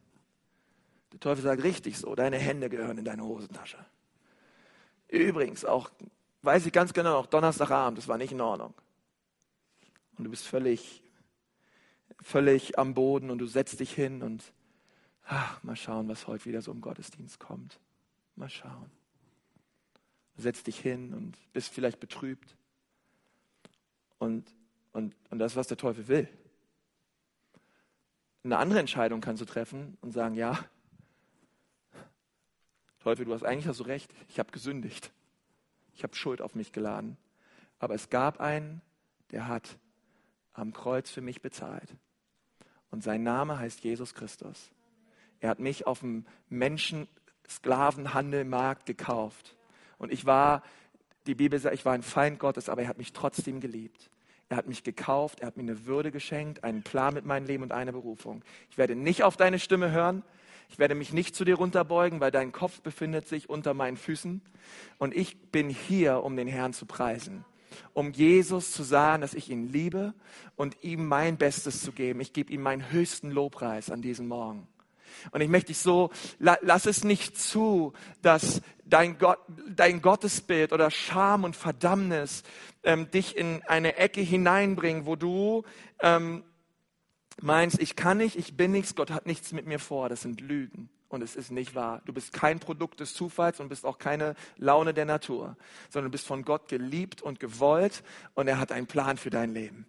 Der Teufel sagt, richtig so, deine Hände gehören in deine Hosentasche. Übrigens, auch, weiß ich ganz genau, auch Donnerstagabend, das war nicht in Ordnung. Und du bist völlig, völlig am Boden und du setzt dich hin und ach, mal schauen, was heute wieder so im Gottesdienst kommt. Mal schauen. Du setzt dich hin und bist vielleicht betrübt. Und, und, und das, was der Teufel will. Eine andere Entscheidung kannst du treffen und sagen, ja, Teufel, du hast eigentlich du recht, ich habe gesündigt. Ich habe Schuld auf mich geladen. Aber es gab einen, der hat am Kreuz für mich bezahlt. Und sein Name heißt Jesus Christus. Er hat mich auf dem Menschen-Sklavenhandelmarkt gekauft. Und ich war, die Bibel sagt, ich war ein Feind Gottes, aber er hat mich trotzdem geliebt. Er hat mich gekauft, er hat mir eine Würde geschenkt, einen Plan mit meinem Leben und eine Berufung. Ich werde nicht auf deine Stimme hören, ich werde mich nicht zu dir runterbeugen, weil dein Kopf befindet sich unter meinen Füßen. Und ich bin hier, um den Herrn zu preisen. Um Jesus zu sagen, dass ich ihn liebe und ihm mein Bestes zu geben. Ich gebe ihm meinen höchsten Lobpreis an diesem Morgen. Und ich möchte dich so, lass es nicht zu, dass dein, Gott, dein Gottesbild oder Scham und Verdammnis ähm, dich in eine Ecke hineinbringen, wo du ähm, meinst, ich kann nicht, ich bin nichts, Gott hat nichts mit mir vor, das sind Lügen und es ist nicht wahr. Du bist kein Produkt des Zufalls und bist auch keine Laune der Natur, sondern du bist von Gott geliebt und gewollt und er hat einen Plan für dein Leben.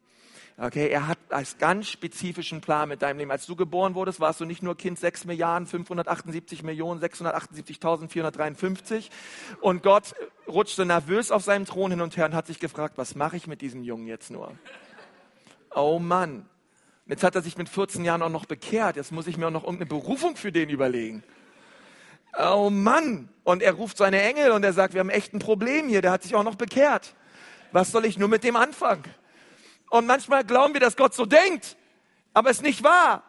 Okay, er hat einen ganz spezifischen Plan mit deinem Leben. Als du geboren wurdest, warst du nicht nur Kind 6 Milliarden 578 Millionen 678.453 und Gott rutschte nervös auf seinem Thron hin und her und hat sich gefragt, was mache ich mit diesem Jungen jetzt nur? Oh Mann, Jetzt hat er sich mit 14 Jahren auch noch bekehrt. Jetzt muss ich mir auch noch irgendeine Berufung für den überlegen. Oh Mann. Und er ruft seine Engel und er sagt, wir haben echt ein Problem hier. Der hat sich auch noch bekehrt. Was soll ich nur mit dem anfangen? Und manchmal glauben wir, dass Gott so denkt. Aber es ist nicht wahr.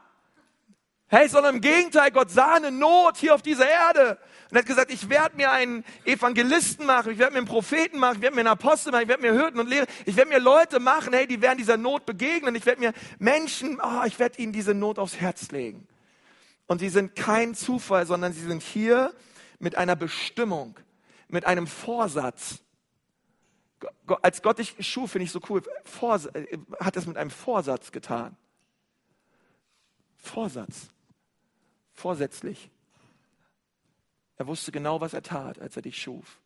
Hey, sondern im Gegenteil, Gott sah eine Not hier auf dieser Erde und hat gesagt, ich werde mir einen Evangelisten machen, ich werde mir einen Propheten machen, ich werde mir einen Apostel machen, ich werde mir Hürden und Lehrer, ich werde mir Leute machen, hey, die werden dieser Not begegnen, ich werde mir Menschen, oh, ich werde ihnen diese Not aufs Herz legen. Und sie sind kein Zufall, sondern sie sind hier mit einer Bestimmung, mit einem Vorsatz. Als Gott dich schuf, finde ich so cool, hat es mit einem Vorsatz getan. Vorsatz vorsätzlich. Er wusste genau, was er tat, als er dich schuf.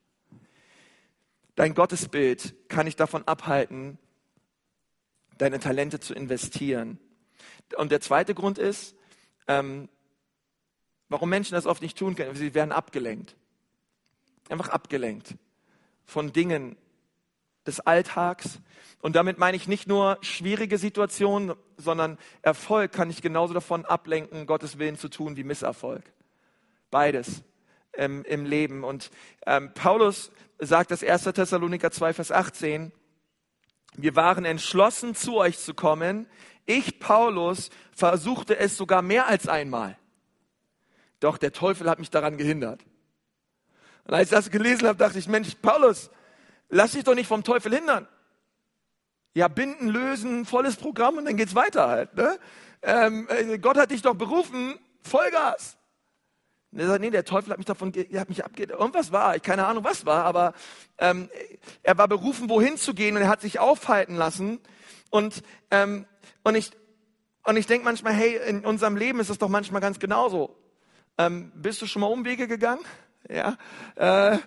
Dein Gottesbild kann dich davon abhalten, deine Talente zu investieren. Und der zweite Grund ist, ähm, warum Menschen das oft nicht tun können. Sie werden abgelenkt. Einfach abgelenkt von Dingen des Alltags. Und damit meine ich nicht nur schwierige Situationen, sondern Erfolg kann ich genauso davon ablenken, Gottes Willen zu tun, wie Misserfolg. Beides ähm, im Leben. Und ähm, Paulus sagt das 1. Thessaloniker 2, Vers 18, wir waren entschlossen, zu euch zu kommen. Ich, Paulus, versuchte es sogar mehr als einmal. Doch der Teufel hat mich daran gehindert. Und als ich das gelesen habe, dachte ich, Mensch, Paulus, lass dich doch nicht vom Teufel hindern. Ja, binden, lösen, volles Programm und dann geht's weiter halt. Ne? Ähm, äh, Gott hat dich doch berufen, Vollgas. Und er sagt, nee, der Teufel hat mich davon, hat mich abge, irgendwas war, ich keine Ahnung, was war, aber ähm, er war berufen, wohin zu gehen und er hat sich aufhalten lassen. Und ähm, und ich und ich denke manchmal, hey, in unserem Leben ist es doch manchmal ganz genauso. Ähm, bist du schon mal Umwege gegangen? Ja, äh,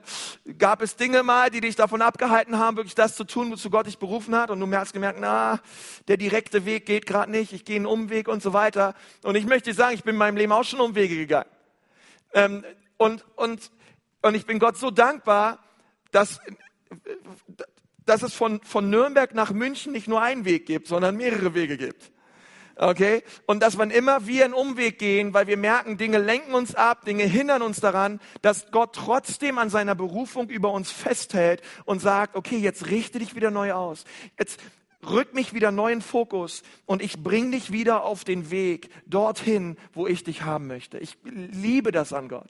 gab es Dinge mal, die dich davon abgehalten haben, wirklich das zu tun, wozu Gott dich berufen hat, und du hast gemerkt, na, der direkte Weg geht gerade nicht, ich gehe einen Umweg und so weiter. Und ich möchte sagen, ich bin in meinem Leben auch schon Umwege gegangen. Ähm, und, und, und ich bin Gott so dankbar, dass, dass es von, von Nürnberg nach München nicht nur einen Weg gibt, sondern mehrere Wege gibt. Okay? Und dass man immer wie einen Umweg gehen, weil wir merken, Dinge lenken uns ab, Dinge hindern uns daran, dass Gott trotzdem an seiner Berufung über uns festhält und sagt, okay, jetzt richte dich wieder neu aus. Jetzt rück mich wieder neu in Fokus und ich bring dich wieder auf den Weg dorthin, wo ich dich haben möchte. Ich liebe das an Gott.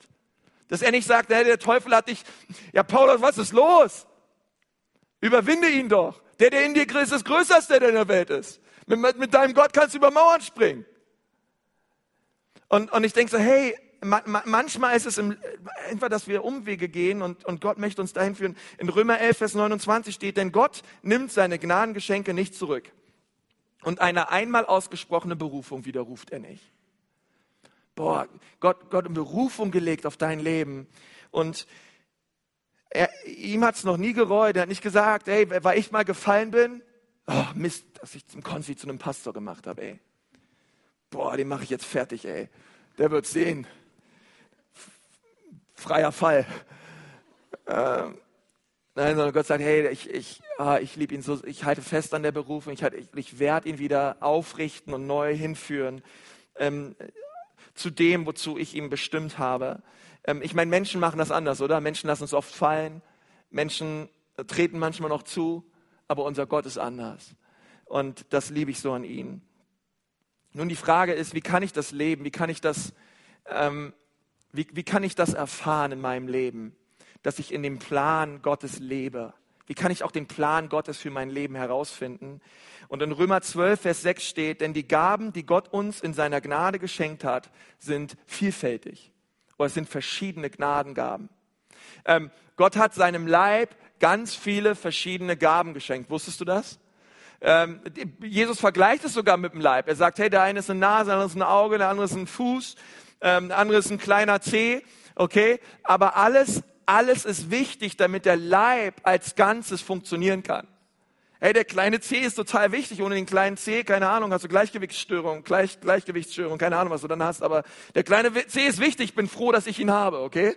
Dass er nicht sagt, der Teufel hat dich, ja Paulus, was ist los? Überwinde ihn doch. Der, der in dir ist, ist größer als der, der in der Welt ist. Mit, mit deinem Gott kannst du über Mauern springen. Und, und ich denke so, hey, manchmal ist es im, einfach, dass wir Umwege gehen und, und Gott möchte uns dahin führen. In Römer 11, Vers 29 steht, denn Gott nimmt seine Gnadengeschenke nicht zurück. Und eine einmal ausgesprochene Berufung widerruft er nicht. Boah, Gott, Gott eine Berufung gelegt auf dein Leben. Und er, ihm es noch nie gereut. Er hat nicht gesagt, hey, weil ich mal gefallen bin, oh Mist, dass ich zum Konfi zu einem Pastor gemacht habe, ey. Boah, den mache ich jetzt fertig, ey. Der wird sehen freier Fall. Ähm, nein, sondern Gott sagt, hey, ich, ich, ah, ich liebe ihn so, ich halte fest an der Berufung, ich, ich, ich werde ihn wieder aufrichten und neu hinführen ähm, zu dem, wozu ich ihn bestimmt habe. Ähm, ich meine, Menschen machen das anders, oder? Menschen lassen uns oft fallen, Menschen treten manchmal noch zu, aber unser Gott ist anders. Und das liebe ich so an ihn. Nun, die Frage ist, wie kann ich das leben? Wie kann ich das ähm, wie, wie kann ich das erfahren in meinem Leben, dass ich in dem Plan Gottes lebe? Wie kann ich auch den Plan Gottes für mein Leben herausfinden? Und in Römer 12, Vers 6 steht, denn die Gaben, die Gott uns in seiner Gnade geschenkt hat, sind vielfältig. Oder es sind verschiedene Gnadengaben. Ähm, Gott hat seinem Leib ganz viele verschiedene Gaben geschenkt. Wusstest du das? Ähm, Jesus vergleicht es sogar mit dem Leib. Er sagt, hey, der eine ist eine Nase, der andere ist ein Auge, der andere ist ein Fuß ähm, andere ist ein kleiner C, okay? Aber alles, alles ist wichtig, damit der Leib als Ganzes funktionieren kann. Hey, der kleine C ist total wichtig. Ohne den kleinen C, keine Ahnung, hast du Gleichgewichtsstörung, Gleich, Gleichgewichtsstörung, keine Ahnung, was du dann hast. Aber der kleine C ist wichtig. Ich bin froh, dass ich ihn habe, okay?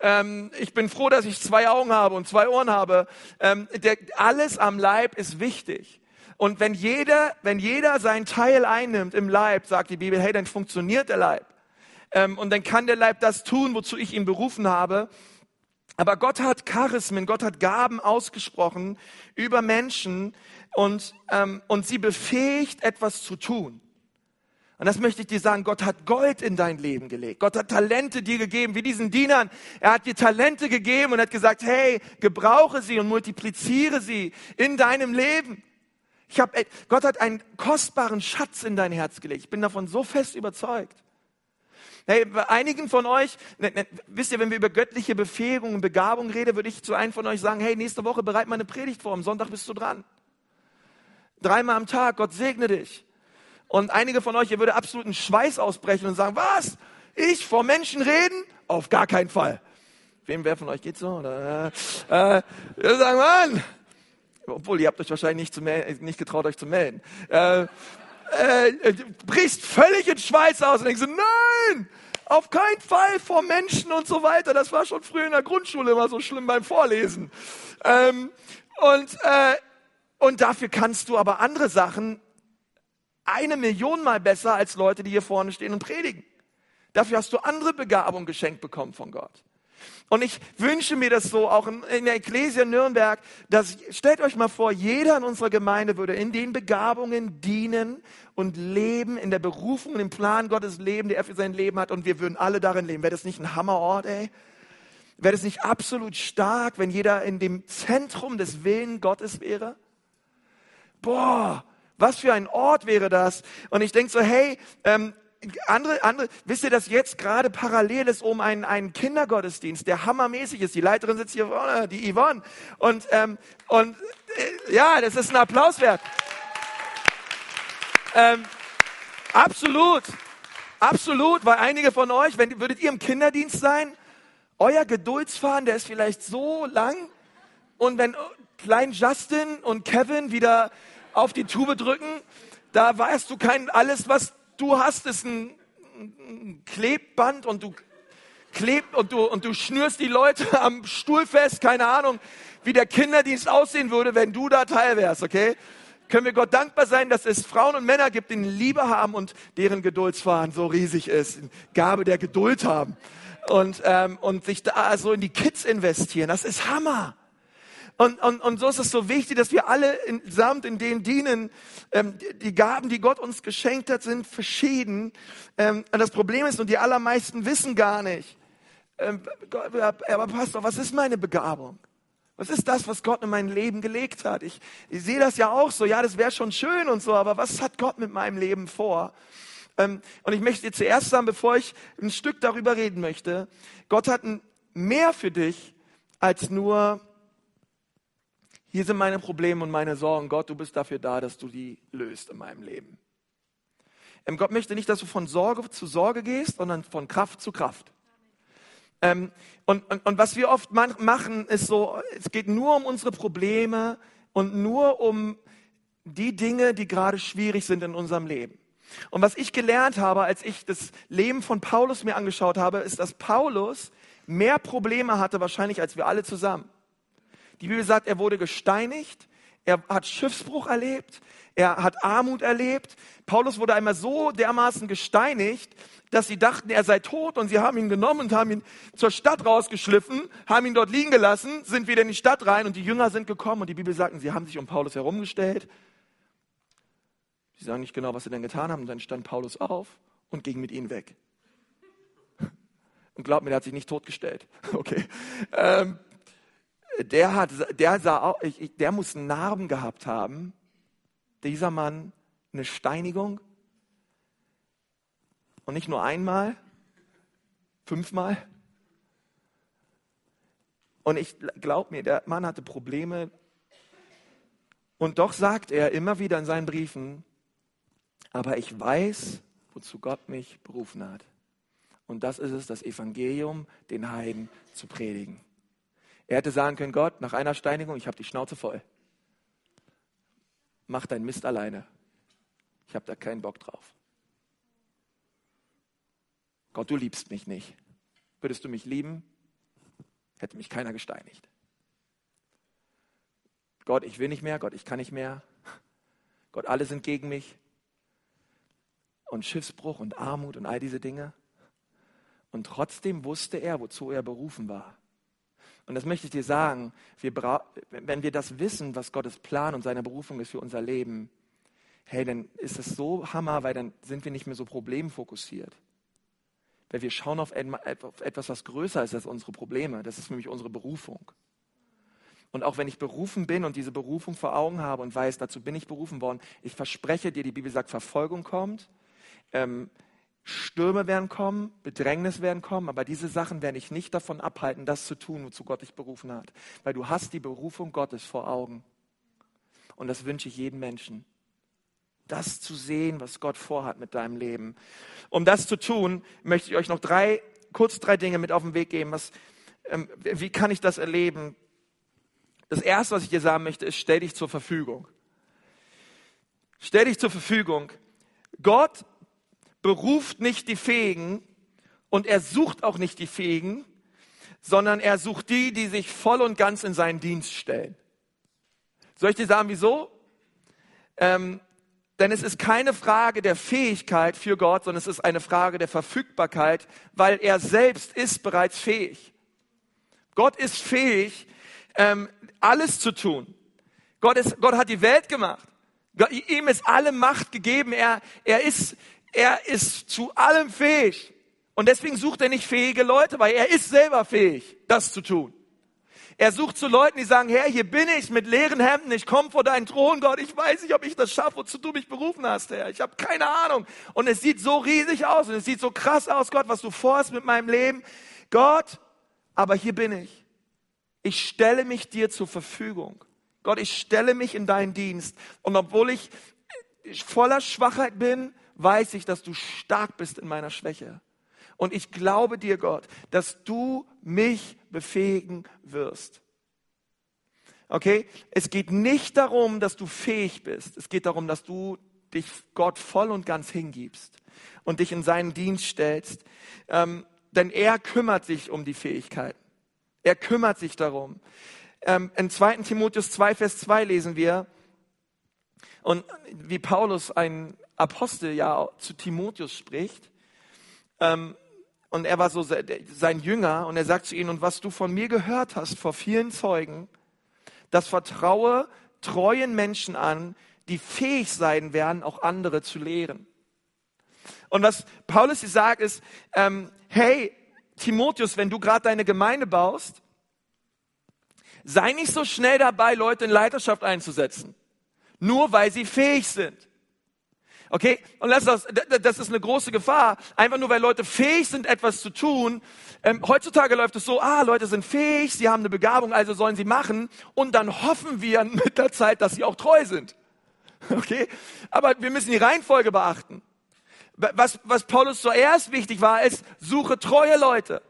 Ähm, ich bin froh, dass ich zwei Augen habe und zwei Ohren habe. Ähm, der, alles am Leib ist wichtig. Und wenn jeder, wenn jeder sein Teil einnimmt im Leib, sagt die Bibel, hey, dann funktioniert der Leib. Ähm, und dann kann der Leib das tun, wozu ich ihn berufen habe. Aber Gott hat Charismen, Gott hat Gaben ausgesprochen über Menschen und, ähm, und sie befähigt, etwas zu tun. Und das möchte ich dir sagen, Gott hat Gold in dein Leben gelegt. Gott hat Talente dir gegeben, wie diesen Dienern. Er hat dir Talente gegeben und hat gesagt, hey, gebrauche sie und multipliziere sie in deinem Leben. Ich hab, Gott hat einen kostbaren Schatz in dein Herz gelegt. Ich bin davon so fest überzeugt. Hey, bei einigen von euch, ne, ne, wisst ihr, wenn wir über göttliche Befähigung und Begabung reden, würde ich zu einem von euch sagen, hey, nächste Woche bereit mal eine Predigt vor, am Sonntag bist du dran. Dreimal am Tag, Gott segne dich. Und einige von euch, ihr würde absoluten Schweiß ausbrechen und sagen, was? Ich vor Menschen reden? Auf gar keinen Fall. Wem, wer von euch geht so? Oder, äh, wir sagen, Mann, obwohl ihr habt euch wahrscheinlich nicht, zu nicht getraut, euch zu melden. Äh, äh, brichst völlig in Schweiß aus und denkst nein, auf keinen Fall vor Menschen und so weiter. Das war schon früher in der Grundschule immer so schlimm beim Vorlesen. Ähm, und, äh, und dafür kannst du aber andere Sachen eine Million mal besser als Leute, die hier vorne stehen und predigen. Dafür hast du andere Begabung geschenkt bekommen von Gott. Und ich wünsche mir das so auch in der Ecclesia Nürnberg, dass, stellt euch mal vor, jeder in unserer Gemeinde würde in den Begabungen dienen und leben, in der Berufung, im Plan Gottes leben, der er für sein Leben hat und wir würden alle darin leben. Wäre das nicht ein Hammerort, ey? Wäre das nicht absolut stark, wenn jeder in dem Zentrum des Willens Gottes wäre? Boah, was für ein Ort wäre das? Und ich denke so, hey, ähm, andere, andere, wisst ihr, dass jetzt gerade parallel ist um einen, einen Kindergottesdienst, der hammermäßig ist. Die Leiterin sitzt hier vorne, die Yvonne. Und, ähm, und äh, ja, das ist ein Applaus wert. Ähm, absolut, absolut, weil einige von euch, wenn, würdet ihr im Kinderdienst sein, euer Geduldsfahren, der ist vielleicht so lang. Und wenn klein Justin und Kevin wieder auf die Tube drücken, da weißt du kein alles, was du hast es ein, ein Klebband und du klebt und du, und du schnürst die Leute *laughs* am Stuhl fest, keine Ahnung, wie der Kinderdienst aussehen würde, wenn du da Teil wärst, okay? Können wir Gott dankbar sein, dass es Frauen und Männer gibt, die Liebe haben und deren Geduldsfahren so riesig ist, Gabe der Geduld haben und, ähm, und sich da so in die Kids investieren. Das ist Hammer. Und, und, und so ist es so wichtig, dass wir alle in, samt in denen dienen. Ähm, die Gaben, die Gott uns geschenkt hat, sind verschieden. Ähm, und das Problem ist, und die allermeisten wissen gar nicht, ähm, aber Pastor, was ist meine Begabung? Was ist das, was Gott in mein Leben gelegt hat? Ich, ich sehe das ja auch so, ja, das wäre schon schön und so, aber was hat Gott mit meinem Leben vor? Ähm, und ich möchte dir zuerst sagen, bevor ich ein Stück darüber reden möchte, Gott hat mehr für dich als nur, hier sind meine Probleme und meine Sorgen. Gott, du bist dafür da, dass du die löst in meinem Leben. Ähm, Gott möchte nicht, dass du von Sorge zu Sorge gehst, sondern von Kraft zu Kraft. Ähm, und, und, und was wir oft machen, ist so, es geht nur um unsere Probleme und nur um die Dinge, die gerade schwierig sind in unserem Leben. Und was ich gelernt habe, als ich das Leben von Paulus mir angeschaut habe, ist, dass Paulus mehr Probleme hatte wahrscheinlich als wir alle zusammen. Die Bibel sagt, er wurde gesteinigt, er hat Schiffsbruch erlebt, er hat Armut erlebt. Paulus wurde einmal so dermaßen gesteinigt, dass sie dachten, er sei tot und sie haben ihn genommen und haben ihn zur Stadt rausgeschliffen, haben ihn dort liegen gelassen, sind wieder in die Stadt rein und die Jünger sind gekommen und die Bibel sagt, sie haben sich um Paulus herumgestellt. Sie sagen nicht genau, was sie denn getan haben. Und dann stand Paulus auf und ging mit ihnen weg. Und glaubt mir, der hat sich nicht totgestellt. *laughs* Okay. Ähm, der hat, der sah auch, ich, der muss Narben gehabt haben. Dieser Mann, eine Steinigung. Und nicht nur einmal, fünfmal. Und ich glaube mir, der Mann hatte Probleme. Und doch sagt er immer wieder in seinen Briefen, aber ich weiß, wozu Gott mich berufen hat. Und das ist es, das Evangelium den Heiden zu predigen. Er hätte sagen können, Gott, nach einer Steinigung, ich habe die Schnauze voll. Mach dein Mist alleine. Ich habe da keinen Bock drauf. Gott, du liebst mich nicht. Würdest du mich lieben, hätte mich keiner gesteinigt. Gott, ich will nicht mehr, Gott, ich kann nicht mehr. Gott, alle sind gegen mich. Und Schiffsbruch und Armut und all diese Dinge. Und trotzdem wusste er, wozu er berufen war. Und das möchte ich dir sagen, wir wenn wir das wissen, was Gottes Plan und seine Berufung ist für unser Leben, hey, dann ist das so Hammer, weil dann sind wir nicht mehr so problemfokussiert. Weil wir schauen auf etwas, was größer ist als unsere Probleme. Das ist nämlich unsere Berufung. Und auch wenn ich berufen bin und diese Berufung vor Augen habe und weiß, dazu bin ich berufen worden, ich verspreche dir, die Bibel sagt, Verfolgung kommt, ähm, Stürme werden kommen, Bedrängnis werden kommen, aber diese Sachen werden dich nicht davon abhalten, das zu tun, wozu Gott dich berufen hat. Weil du hast die Berufung Gottes vor Augen. Und das wünsche ich jedem Menschen. Das zu sehen, was Gott vorhat mit deinem Leben. Um das zu tun, möchte ich euch noch drei, kurz drei Dinge mit auf den Weg geben. Was, ähm, wie kann ich das erleben? Das erste, was ich dir sagen möchte, ist, stell dich zur Verfügung. Stell dich zur Verfügung. Gott beruft nicht die Fähigen und er sucht auch nicht die Fähigen, sondern er sucht die, die sich voll und ganz in seinen Dienst stellen. Soll ich dir sagen, wieso? Ähm, denn es ist keine Frage der Fähigkeit für Gott, sondern es ist eine Frage der Verfügbarkeit, weil er selbst ist bereits fähig. Gott ist fähig, ähm, alles zu tun. Gott, ist, Gott hat die Welt gemacht. Gott, ihm ist alle Macht gegeben. Er, er ist, er ist zu allem fähig. Und deswegen sucht er nicht fähige Leute, weil er ist selber fähig, das zu tun. Er sucht zu Leuten, die sagen, Herr, hier bin ich mit leeren Hemden, ich komme vor deinen Thron, Gott, ich weiß nicht, ob ich das schaffe, wozu du mich berufen hast, Herr. Ich habe keine Ahnung. Und es sieht so riesig aus und es sieht so krass aus, Gott, was du vorhast mit meinem Leben. Gott, aber hier bin ich. Ich stelle mich dir zur Verfügung. Gott, ich stelle mich in deinen Dienst. Und obwohl ich voller Schwachheit bin, weiß ich, dass du stark bist in meiner Schwäche. Und ich glaube dir, Gott, dass du mich befähigen wirst. Okay? Es geht nicht darum, dass du fähig bist. Es geht darum, dass du dich Gott voll und ganz hingibst und dich in seinen Dienst stellst. Ähm, denn er kümmert sich um die Fähigkeiten. Er kümmert sich darum. Ähm, in 2. Timotheus 2, Vers 2 lesen wir, Und wie Paulus, ein Apostel, ja zu Timotheus spricht, ähm, und er war so sein Jünger, und er sagt zu ihm, und was du von mir gehört hast vor vielen Zeugen, das vertraue treuen Menschen an, die fähig sein werden, auch andere zu lehren. Und was Paulus hier sagt, ist, ähm, hey, Timotheus, wenn du gerade deine Gemeinde baust, sei nicht so schnell dabei, Leute in Leiterschaft einzusetzen. Nur weil sie fähig sind. Okay? Und das, das, das ist eine große Gefahr. Einfach nur, weil Leute fähig sind, etwas zu tun. Ähm, heutzutage läuft es so, ah, Leute sind fähig, sie haben eine Begabung, also sollen sie machen. Und dann hoffen wir *laughs* mit der Zeit, dass sie auch treu sind. *laughs* Okay? Aber wir müssen die Reihenfolge beachten. Was, was Paulus zuerst wichtig war, ist, suche treue Leute.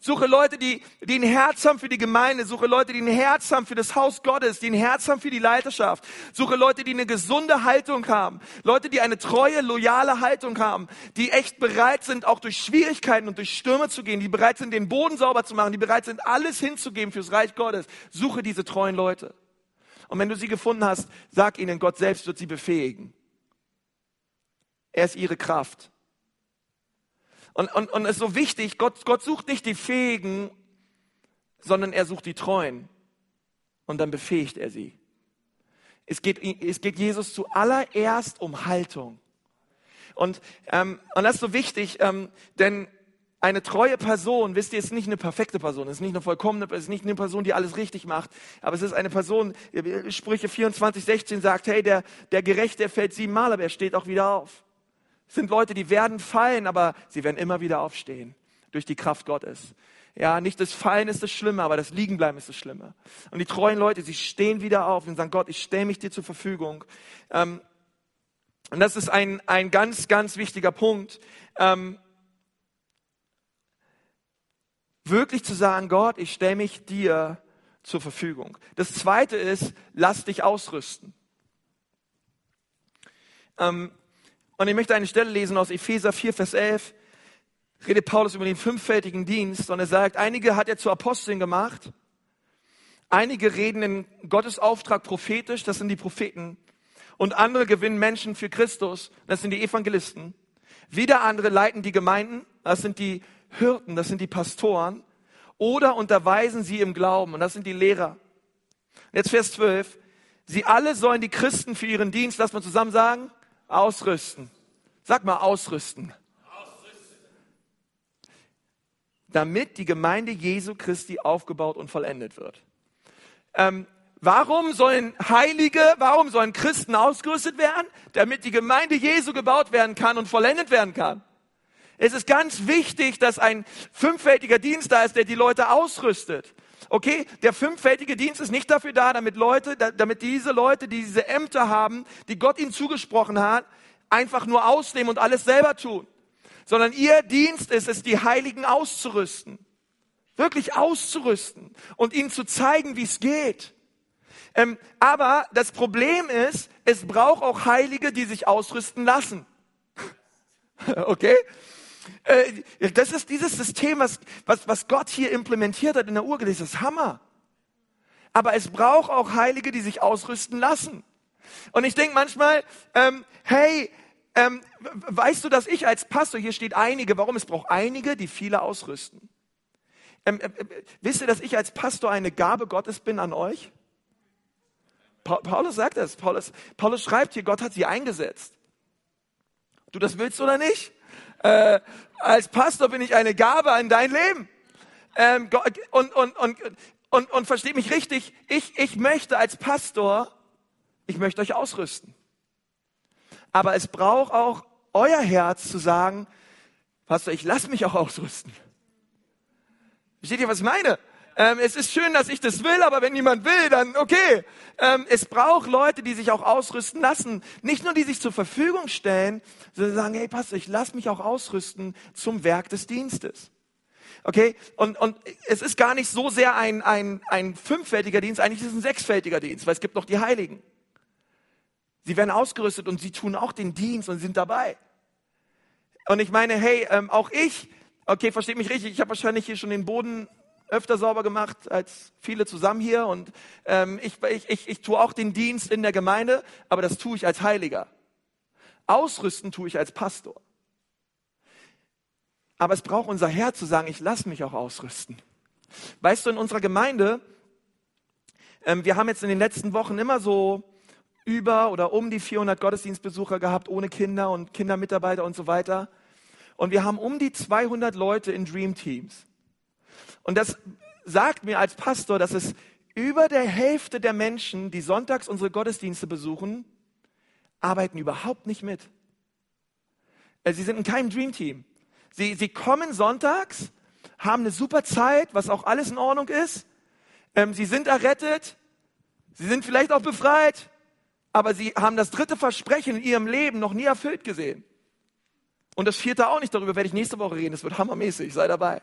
Suche Leute, die, die ein Herz haben für die Gemeinde. Suche Leute, die ein Herz haben für das Haus Gottes, die ein Herz haben für die Leiterschaft. Suche Leute, die eine gesunde Haltung haben. Leute, die eine treue, loyale Haltung haben. Die echt bereit sind, auch durch Schwierigkeiten und durch Stürme zu gehen. Die bereit sind, den Boden sauber zu machen. Die bereit sind, alles hinzugeben fürs Reich Gottes. Suche diese treuen Leute. Und wenn du sie gefunden hast, sag ihnen, Gott selbst wird sie befähigen. Er ist ihre Kraft. Und, und, und es ist so wichtig, Gott, Gott sucht nicht die Fähigen, sondern er sucht die Treuen. Und dann befähigt er sie. Es geht, es geht Jesus zuallererst um Haltung. Und, ähm, und das ist so wichtig, ähm, denn eine treue Person, wisst ihr, ist nicht eine perfekte Person, ist nicht eine vollkommene, ist nicht eine Person, die alles richtig macht, aber es ist eine Person, Sprüche 24, 16 sagt, hey, der, der Gerechte, fällt siebenmal, aber er steht auch wieder auf. Sind Leute, die werden fallen, aber sie werden immer wieder aufstehen durch die Kraft Gottes. Ja, nicht das Fallen ist das Schlimme, aber das Liegenbleiben ist das Schlimme. Und die treuen Leute, sie stehen wieder auf und sagen, Gott, ich stelle mich dir zur Verfügung. Ähm, und das ist ein, ein ganz, ganz wichtiger Punkt. Ähm, wirklich zu sagen, Gott, ich stelle mich dir zur Verfügung. Das zweite ist, lass dich ausrüsten. Ähm, und ich möchte eine Stelle lesen aus Epheser 4, Vers 11. Redet Paulus über den fünffältigen Dienst und er sagt, einige hat er zu Aposteln gemacht, einige reden in Gottes Auftrag prophetisch, das sind die Propheten, und andere gewinnen Menschen für Christus, das sind die Evangelisten. Wieder andere leiten die Gemeinden, das sind die Hirten, das sind die Pastoren, oder unterweisen sie im Glauben, und das sind die Lehrer. Und jetzt Vers 12. Sie alle sollen die Christen für ihren Dienst, lass mal zusammen sagen, Ausrüsten. Sag mal ausrüsten. ausrüsten. Damit die Gemeinde Jesu Christi aufgebaut und vollendet wird. Ähm, warum sollen Heilige, warum sollen Christen ausgerüstet werden? Damit die Gemeinde Jesu gebaut werden kann und vollendet werden kann. Es ist ganz wichtig, dass ein fünffältiger Dienst da ist, der die Leute ausrüstet. Okay, der fünffältige Dienst ist nicht dafür da, damit Leute, damit diese Leute, die diese Ämter haben, die Gott ihnen zugesprochen hat, einfach nur ausnehmen und alles selber tun. Sondern ihr Dienst ist es, die Heiligen auszurüsten. Wirklich auszurüsten und ihnen zu zeigen, wie es geht. Ähm, aber das Problem ist, es braucht auch Heilige, die sich ausrüsten lassen. *laughs* okay? Äh, das ist dieses System, was, was, was Gott hier implementiert hat in der Urgemeinde. Das ist Hammer. Aber es braucht auch Heilige, die sich ausrüsten lassen. Und ich denke manchmal, ähm, hey, ähm, weißt du, dass ich als Pastor, hier steht einige, warum es braucht einige, die viele ausrüsten. Ähm, äh, äh wisst ihr, dass ich als Pastor eine Gabe Gottes bin an euch? Paulus sagt das. Paulus, Paulus schreibt hier, Gott hat sie eingesetzt. Du das willst oder nicht? Äh, als Pastor bin ich eine Gabe an dein Leben. Ähm, und, und, und, und, und versteht mich richtig, ich, ich möchte als Pastor, ich möchte euch ausrüsten. Aber es braucht auch euer Herz zu sagen, Pastor, ich lasse mich auch ausrüsten. Versteht ihr, was ich meine? Ähm, es ist schön, dass ich das will, aber wenn niemand will, dann okay. Ähm, es braucht Leute, die sich auch ausrüsten lassen. Nicht nur, die sich zur Verfügung stellen, sondern sagen, hey Pastor, ich lasse mich auch ausrüsten zum Werk des Dienstes. Okay? Und, und es ist gar nicht so sehr ein, ein, ein fünffältiger Dienst, eigentlich ist es ein sechsfältiger Dienst, weil es gibt noch die Heiligen. Sie werden ausgerüstet und sie tun auch den Dienst und sind dabei. Und ich meine, hey, ähm, auch ich, okay, versteht mich richtig, ich habe wahrscheinlich hier schon den Boden öfter sauber gemacht als viele zusammen hier und ähm, ich, ich, ich, ich tue auch den Dienst in der Gemeinde, aber das tue ich als Heiliger. Ausrüsten tue ich als Pastor. Aber es braucht unser Herz zu sagen, ich lasse mich auch ausrüsten. Weißt du, in unserer Gemeinde, ähm, wir haben jetzt in den letzten Wochen immer so über oder um die 400 Gottesdienstbesucher gehabt, ohne Kinder und Kindermitarbeiter und so weiter. Und wir haben um die 200 Leute in Dream Teams. Und das sagt mir als Pastor, dass es über der Hälfte der Menschen, die sonntags unsere Gottesdienste besuchen, arbeiten überhaupt nicht mit. Äh, sie sind in keinem Dream Team. Sie, sie kommen sonntags, haben eine super Zeit, was auch alles in Ordnung ist. Ähm, sie sind errettet. Sie sind vielleicht auch befreit. Aber sie haben das dritte Versprechen in ihrem Leben noch nie erfüllt gesehen. Und das vierte auch nicht, darüber werde ich nächste Woche reden. Das wird hammermäßig, sei dabei.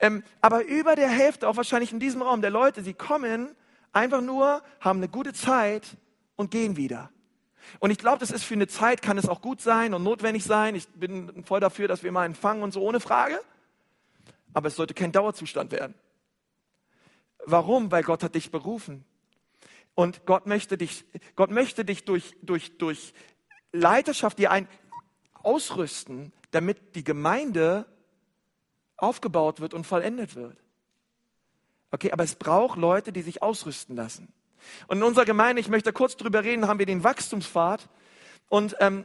Ähm, aber über der Hälfte, auch wahrscheinlich in diesem Raum, der Leute, sie kommen einfach nur, haben eine gute Zeit und gehen wieder. Und ich glaube, das ist für eine Zeit, kann es auch gut sein und notwendig sein. Ich bin voll dafür, dass wir mal empfangen und so, ohne Frage. Aber es sollte kein Dauerzustand werden. Warum? Weil Gott hat dich berufen. Und Gott möchte dich, Gott möchte dich durch, durch, durch Leiterschaft dir ein ausrüsten, damit die Gemeinde aufgebaut wird und vollendet wird. Okay, aber es braucht Leute, die sich ausrüsten lassen. Und in unserer Gemeinde, ich möchte kurz drüber reden, haben wir den Wachstumspfad. Und, ähm,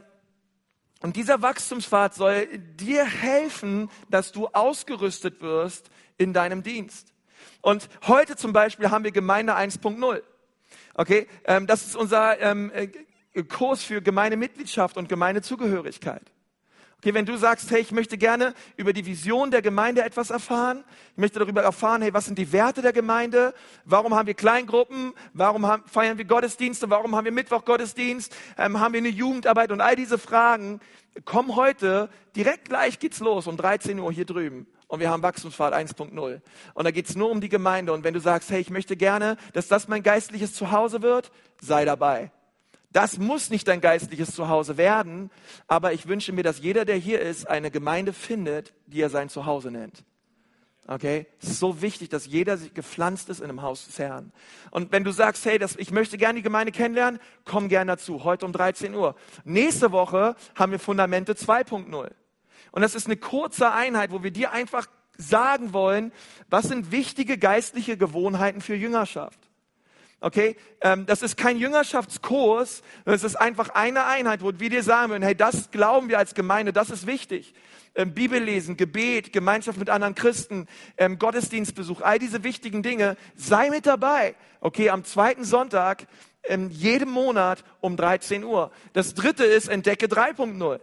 und dieser Wachstumspfad soll dir helfen, dass du ausgerüstet wirst in deinem Dienst. Und heute zum Beispiel haben wir Gemeinde 1.0. Okay, ähm, das ist unser ähm, äh, Kurs für Gemeindemitgliedschaft und Gemeindezugehörigkeit. Okay, wenn du sagst, hey, ich möchte gerne über die Vision der Gemeinde etwas erfahren, ich möchte darüber erfahren, hey, was sind die Werte der Gemeinde, warum haben wir Kleingruppen, warum haben, feiern wir Gottesdienste, warum haben wir Mittwoch-Gottesdienst, ähm, haben wir eine Jugendarbeit und all diese Fragen, komm heute, direkt gleich geht's los um 13 Uhr hier drüben und wir haben Wachstumspfad 1.0. Und da geht's nur um die Gemeinde. Und wenn du sagst, hey, ich möchte gerne, dass das mein geistliches Zuhause wird, sei dabei. Das muss nicht dein geistliches Zuhause werden, aber ich wünsche mir, dass jeder, der hier ist, eine Gemeinde findet, die er sein Zuhause nennt. Okay? Es ist so wichtig, dass jeder gepflanzt ist in einem Haus des Herrn. Und wenn du sagst, hey, das, ich möchte gerne die Gemeinde kennenlernen, komm gerne dazu. Heute um 13 Uhr. Nächste Woche haben wir Fundamente 2.0. Und das ist eine kurze Einheit, wo wir dir einfach sagen wollen, was sind wichtige geistliche Gewohnheiten für Jüngerschaft. Okay, ähm, das ist kein Jüngerschaftskurs, das ist einfach eine Einheit, wo wir dir sagen würden, hey, das glauben wir als Gemeinde, das ist wichtig. Ähm, Bibel lesen, Gebet, Gemeinschaft mit anderen Christen, ähm, Gottesdienstbesuch, all diese wichtigen Dinge, sei mit dabei. Okay, am zweiten Sonntag, ähm, jedem Monat um 13 Uhr. Das dritte ist Entdecke 3.0.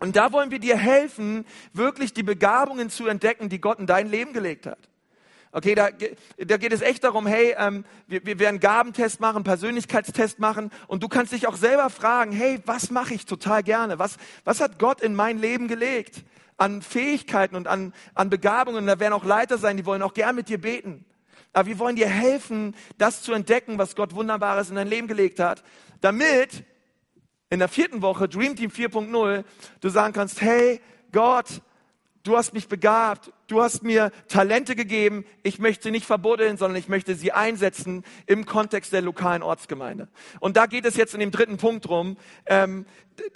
Und da wollen wir dir helfen, wirklich die Begabungen zu entdecken, die Gott in dein Leben gelegt hat. Okay, da, da geht es echt darum, hey, ähm, wir, wir werden Gabentest machen, Persönlichkeitstest machen und du kannst dich auch selber fragen, hey, was mache ich total gerne? Was, was hat Gott in mein Leben gelegt? An Fähigkeiten und an, an Begabungen. Da werden auch Leiter sein, die wollen auch gern mit dir beten. Aber wir wollen dir helfen, das zu entdecken, was Gott Wunderbares in dein Leben gelegt hat, damit in der vierten Woche, Dream Team 4.0, du sagen kannst, hey, Gott, du hast mich begabt, du hast mir Talente gegeben, ich möchte sie nicht verbuddeln, sondern ich möchte sie einsetzen im Kontext der lokalen Ortsgemeinde. Und da geht es jetzt in dem dritten Punkt drum, ähm,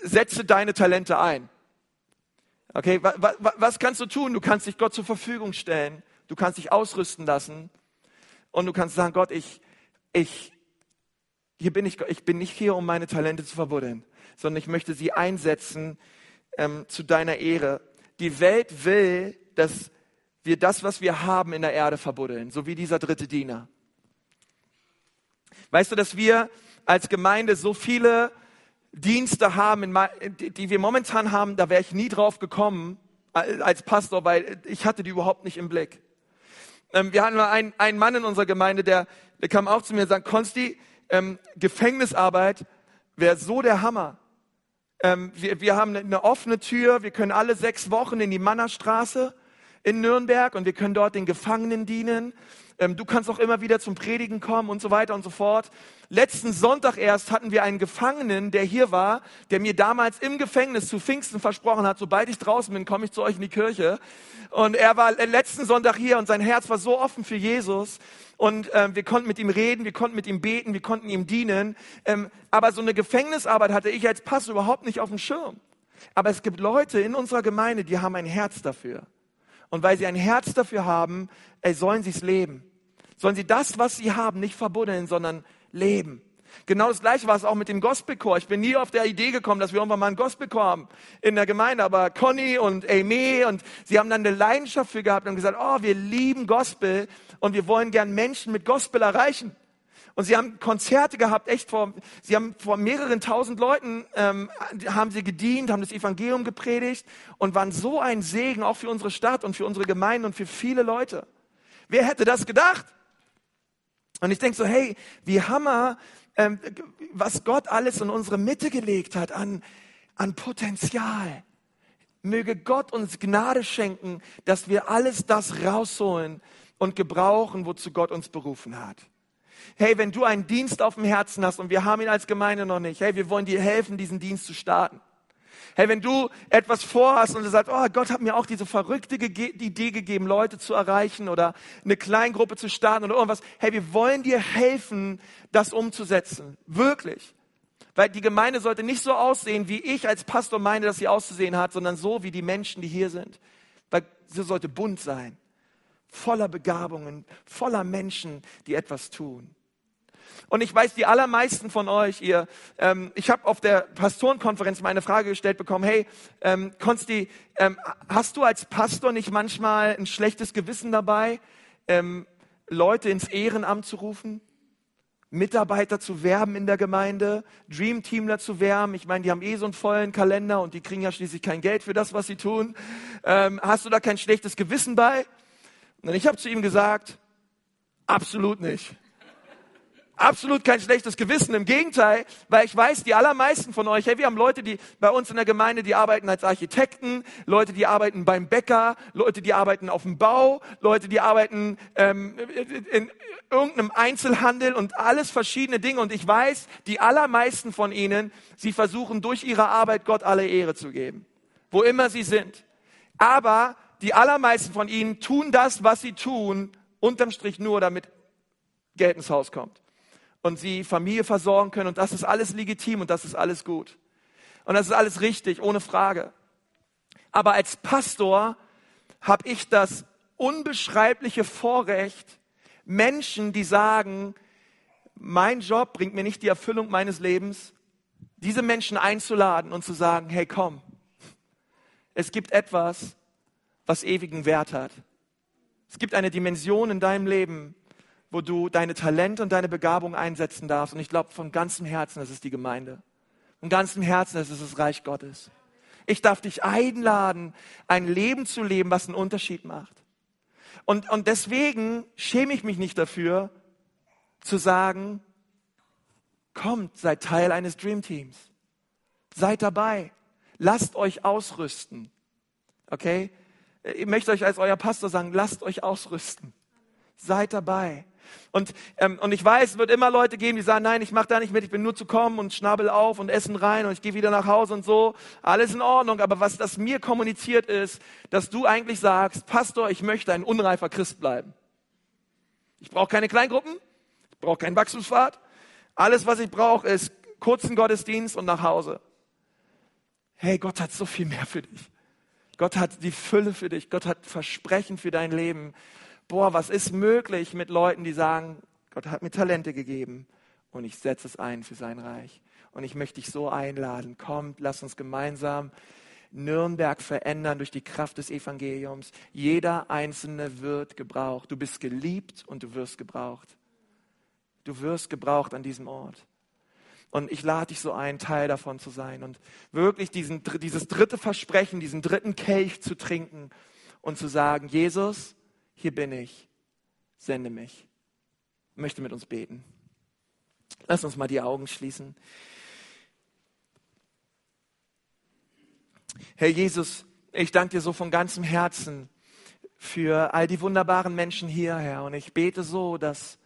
setze deine Talente ein. Okay, wa, wa, was kannst du tun? Du kannst dich Gott zur Verfügung stellen, du kannst dich ausrüsten lassen und du kannst sagen, Gott, ich, ich, hier bin ich, ich bin nicht hier, um meine Talente zu verbuddeln, sondern ich möchte sie einsetzen ähm, zu deiner Ehre die Welt will, dass wir das, was wir haben, in der Erde verbuddeln, so wie dieser dritte Diener. Weißt du, dass wir als Gemeinde so viele Dienste haben, die wir momentan haben, da wäre ich nie drauf gekommen als Pastor, weil ich hatte die überhaupt nicht im Blick. Ähm, wir hatten mal einen, einen Mann in unserer Gemeinde, der, der kam auch zu mir und sagt, Konsti, ähm, Gefängnisarbeit wäre so der Hammer. Ähm, wir, wir haben eine offene Tür. Wir können alle sechs Wochen in die Mannerstraße in Nürnberg und wir können dort den Gefangenen dienen. Ähm, du kannst auch immer wieder zum Predigen kommen und so weiter und so fort. Letzten Sonntag erst hatten wir einen Gefangenen, der hier war, der mir damals im Gefängnis zu Pfingsten versprochen hat, sobald ich draußen bin, komme ich zu euch in die Kirche. Und er war letzten Sonntag hier und sein Herz war so offen für Jesus. Und ähm, wir konnten mit ihm reden, wir konnten mit ihm beten, wir konnten ihm dienen. Ähm, aber so eine Gefängnisarbeit hatte ich als Pastor überhaupt nicht auf dem Schirm. Aber es gibt Leute in unserer Gemeinde, die haben ein Herz dafür. Und weil sie ein Herz dafür haben, ey, sollen sie es leben. Sollen sie das, was sie haben, nicht verbuddeln, sondern leben. Genau das gleiche war es auch mit dem Gospelchor. Ich bin nie auf der Idee gekommen, dass wir irgendwann mal einen Gospelchor haben in der Gemeinde. Aber Conny und Amy und sie haben dann eine Leidenschaft für gehabt und gesagt, oh, wir lieben Gospel und wir wollen gern Menschen mit Gospel erreichen. Und sie haben Konzerte gehabt, echt vor, sie haben vor mehreren tausend Leuten, ähm, haben sie gedient, haben das Evangelium gepredigt und waren so ein Segen auch für unsere Stadt und für unsere Gemeinde und für viele Leute. Wer hätte das gedacht? Und ich denke so, hey, wie Hammer, ähm, was Gott alles in unsere Mitte gelegt hat an, an Potenzial. Möge Gott uns Gnade schenken, dass wir alles das rausholen und gebrauchen, wozu Gott uns berufen hat. Hey, wenn du einen Dienst auf dem Herzen hast und wir haben ihn als Gemeinde noch nicht, hey, wir wollen dir helfen, diesen Dienst zu starten. Hey, wenn du etwas vorhast und du sagst, oh, Gott hat mir auch diese verrückte Idee gegeben, Leute zu erreichen oder eine Kleingruppe zu starten oder irgendwas. Hey, wir wollen dir helfen, das umzusetzen. Wirklich. Weil die Gemeinde sollte nicht so aussehen, wie ich als Pastor meine, dass sie auszusehen hat, sondern so wie die Menschen, die hier sind. Weil sie sollte bunt sein. Voller Begabungen, voller Menschen, die etwas tun. Und ich weiß, die allermeisten von euch, ihr, ähm, ich habe auf der Pastorenkonferenz mal eine Frage gestellt bekommen, hey, ähm, Konsti, ähm, hast du als Pastor nicht manchmal ein schlechtes Gewissen dabei, ähm, Leute ins Ehrenamt zu rufen? Mitarbeiter zu werben in der Gemeinde, Dreamteamler zu werben. Ich meine, die haben eh so einen vollen Kalender und die kriegen ja schließlich kein Geld für das, was sie tun. Ähm, hast du da kein schlechtes Gewissen bei? Und ich habe zu ihm gesagt, absolut nicht absolut kein schlechtes Gewissen. Im Gegenteil, weil ich weiß, die allermeisten von euch, hey, wir haben Leute, die bei uns in der Gemeinde, die arbeiten als Architekten, Leute, die arbeiten beim Bäcker, Leute, die arbeiten auf dem Bau, Leute, die arbeiten ähm, in irgendeinem Einzelhandel und alles verschiedene Dinge. Und ich weiß, die allermeisten von ihnen, sie versuchen durch ihre Arbeit Gott alle Ehre zu geben, wo immer sie sind. Aber die allermeisten von ihnen tun das, was sie tun, unterm Strich nur, damit Geld ins Haus kommt und sie Familie versorgen können. Und das ist alles legitim und das ist alles gut. Und das ist alles richtig, ohne Frage. Aber als Pastor habe ich das unbeschreibliche Vorrecht, Menschen, die sagen, mein Job bringt mir nicht die Erfüllung meines Lebens, diese Menschen einzuladen und zu sagen, hey komm, es gibt etwas, was ewigen Wert hat. Es gibt eine Dimension in deinem Leben, wo du deine Talente und deine Begabung einsetzen darfst. Und ich glaube von ganzem Herzen, das ist die Gemeinde. Von ganzem Herzen, das ist das Reich Gottes. Ich darf dich einladen, ein Leben zu leben, was einen Unterschied macht. Und, und deswegen schäme ich mich nicht dafür, zu sagen, kommt, seid Teil eines Dreamteams. Seid dabei. Lasst euch ausrüsten. Okay? Ich möchte euch als euer Pastor sagen, lasst euch ausrüsten. Seid dabei. Und, ähm, und ich weiß, es wird immer Leute geben, die sagen, nein, ich mache da nicht mit, ich bin nur zu kommen und schnabel auf und essen rein und ich gehe wieder nach Hause und so. Alles in Ordnung, aber was das mir kommuniziert ist, dass du eigentlich sagst, Pastor, ich möchte ein unreifer Christ bleiben. Ich brauche keine Kleingruppen, ich brauche keinen Wachstumspfad. Alles, was ich brauche, ist kurzen Gottesdienst und nach Hause. Hey, Gott hat so viel mehr für dich. Gott hat die Fülle für dich. Gott hat Versprechen für dein Leben boah, was ist möglich mit Leuten, die sagen, Gott hat mir Talente gegeben und ich setze es ein für sein Reich. Und ich möchte dich so einladen, kommt, lass uns gemeinsam Nürnberg verändern durch die Kraft des Evangeliums. Jeder Einzelne wird gebraucht. Du bist geliebt und du wirst gebraucht. Du wirst gebraucht an diesem Ort. Und ich lade dich so ein, Teil davon zu sein und wirklich diesen, dieses dritte Versprechen, diesen dritten Kelch zu trinken und zu sagen, Jesus, hier bin ich, sende mich. Ich möchte mit uns beten. Lass uns mal die Augen schließen. Herr Jesus, ich danke dir so von ganzem Herzen für all die wunderbaren Menschen hier, Herr. Und ich bete so, dass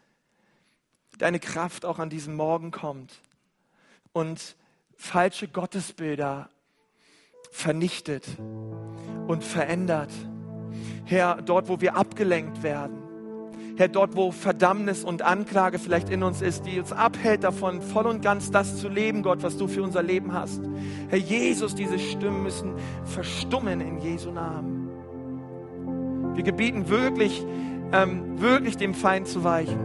deine Kraft auch an diesem Morgen kommt und falsche Gottesbilder vernichtet und verändert. Herr, dort, wo wir abgelenkt werden. Herr, dort, wo Verdammnis und Anklage vielleicht in uns ist, die uns abhält davon, voll und ganz das zu leben, Gott, was du für unser Leben hast. Herr Jesus, diese Stimmen müssen verstummen in Jesu Namen. Wir gebieten wirklich, ähm, wirklich dem Feind zu weichen.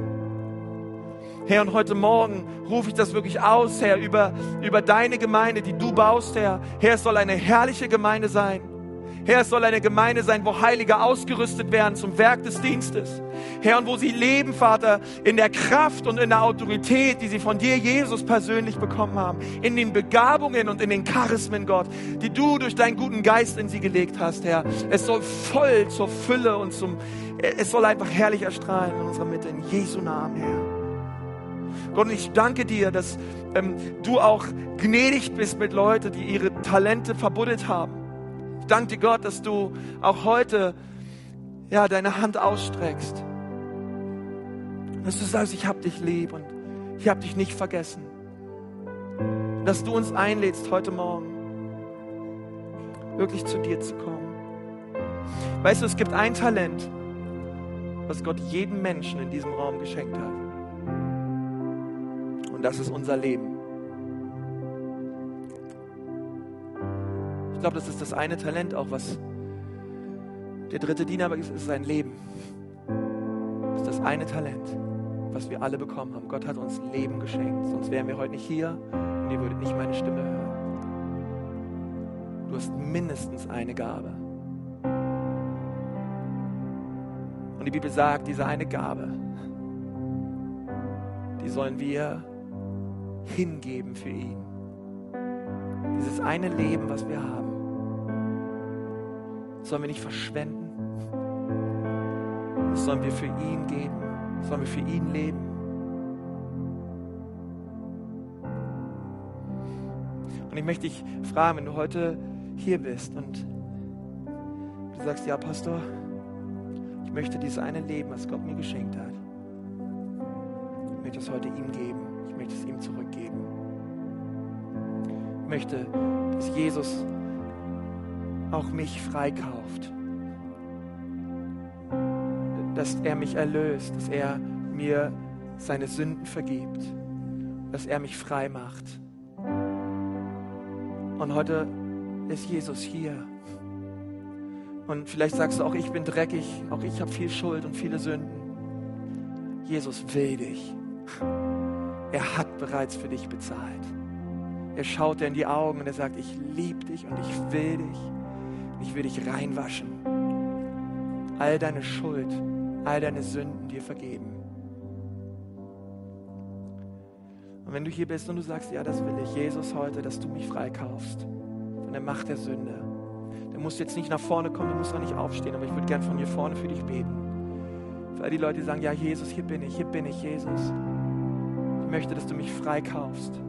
Herr, und heute Morgen rufe ich das wirklich aus, Herr, über, über deine Gemeinde, die du baust, Herr. Herr, es soll eine herrliche Gemeinde sein. Herr, es soll eine Gemeinde sein, wo Heilige ausgerüstet werden zum Werk des Dienstes. Herr, und wo sie leben, Vater, in der Kraft und in der Autorität, die sie von dir, Jesus, persönlich bekommen haben. In den Begabungen und in den Charismen, Gott, die du durch deinen guten Geist in sie gelegt hast, Herr. Es soll voll zur Fülle und zum, es soll einfach herrlich erstrahlen in unserer Mitte. In Jesu Namen, Herr. Gott, und ich danke dir, dass ähm, du auch gnädig bist mit Leuten, die ihre Talente verbuddelt haben. Danke dir, Gott, dass du auch heute ja, deine Hand ausstreckst. Dass du sagst, ich habe dich lieb und ich habe dich nicht vergessen. Dass du uns einlädst heute Morgen, wirklich zu dir zu kommen. Weißt du, es gibt ein Talent, was Gott jedem Menschen in diesem Raum geschenkt hat. Und das ist unser Leben. Ich glaube, das ist das eine Talent auch, was der dritte Diener ist, ist sein Leben. Das ist das eine Talent, was wir alle bekommen haben. Gott hat uns Leben geschenkt, sonst wären wir heute nicht hier und ihr würdet nicht meine Stimme hören. Du hast mindestens eine Gabe. Und die Bibel sagt, diese eine Gabe, die sollen wir hingeben für ihn. Dieses eine Leben, was wir haben, sollen wir nicht verschwenden. Das sollen wir für ihn geben. Das sollen wir für ihn leben. Und ich möchte dich fragen, wenn du heute hier bist und du sagst, ja, Pastor, ich möchte dieses eine Leben, was Gott mir geschenkt hat, ich möchte es heute ihm geben möchte es ihm zurückgeben. Möchte, dass Jesus auch mich freikauft. Dass er mich erlöst, dass er mir seine Sünden vergibt, dass er mich frei macht. Und heute ist Jesus hier. Und vielleicht sagst du auch, ich bin dreckig, auch ich habe viel Schuld und viele Sünden. Jesus will dich. Er hat bereits für dich bezahlt. Er schaut dir in die Augen und er sagt, ich liebe dich und ich will dich. Und ich will dich reinwaschen. All deine Schuld, all deine Sünden dir vergeben. Und wenn du hier bist und du sagst, ja, das will ich, Jesus heute, dass du mich freikaufst von der Macht der Sünde, dann musst du jetzt nicht nach vorne kommen, du musst auch nicht aufstehen, aber ich würde gern von hier vorne für dich beten. Für all die Leute, die sagen, ja, Jesus, hier bin ich, hier bin ich, Jesus möchte, dass du mich freikaufst.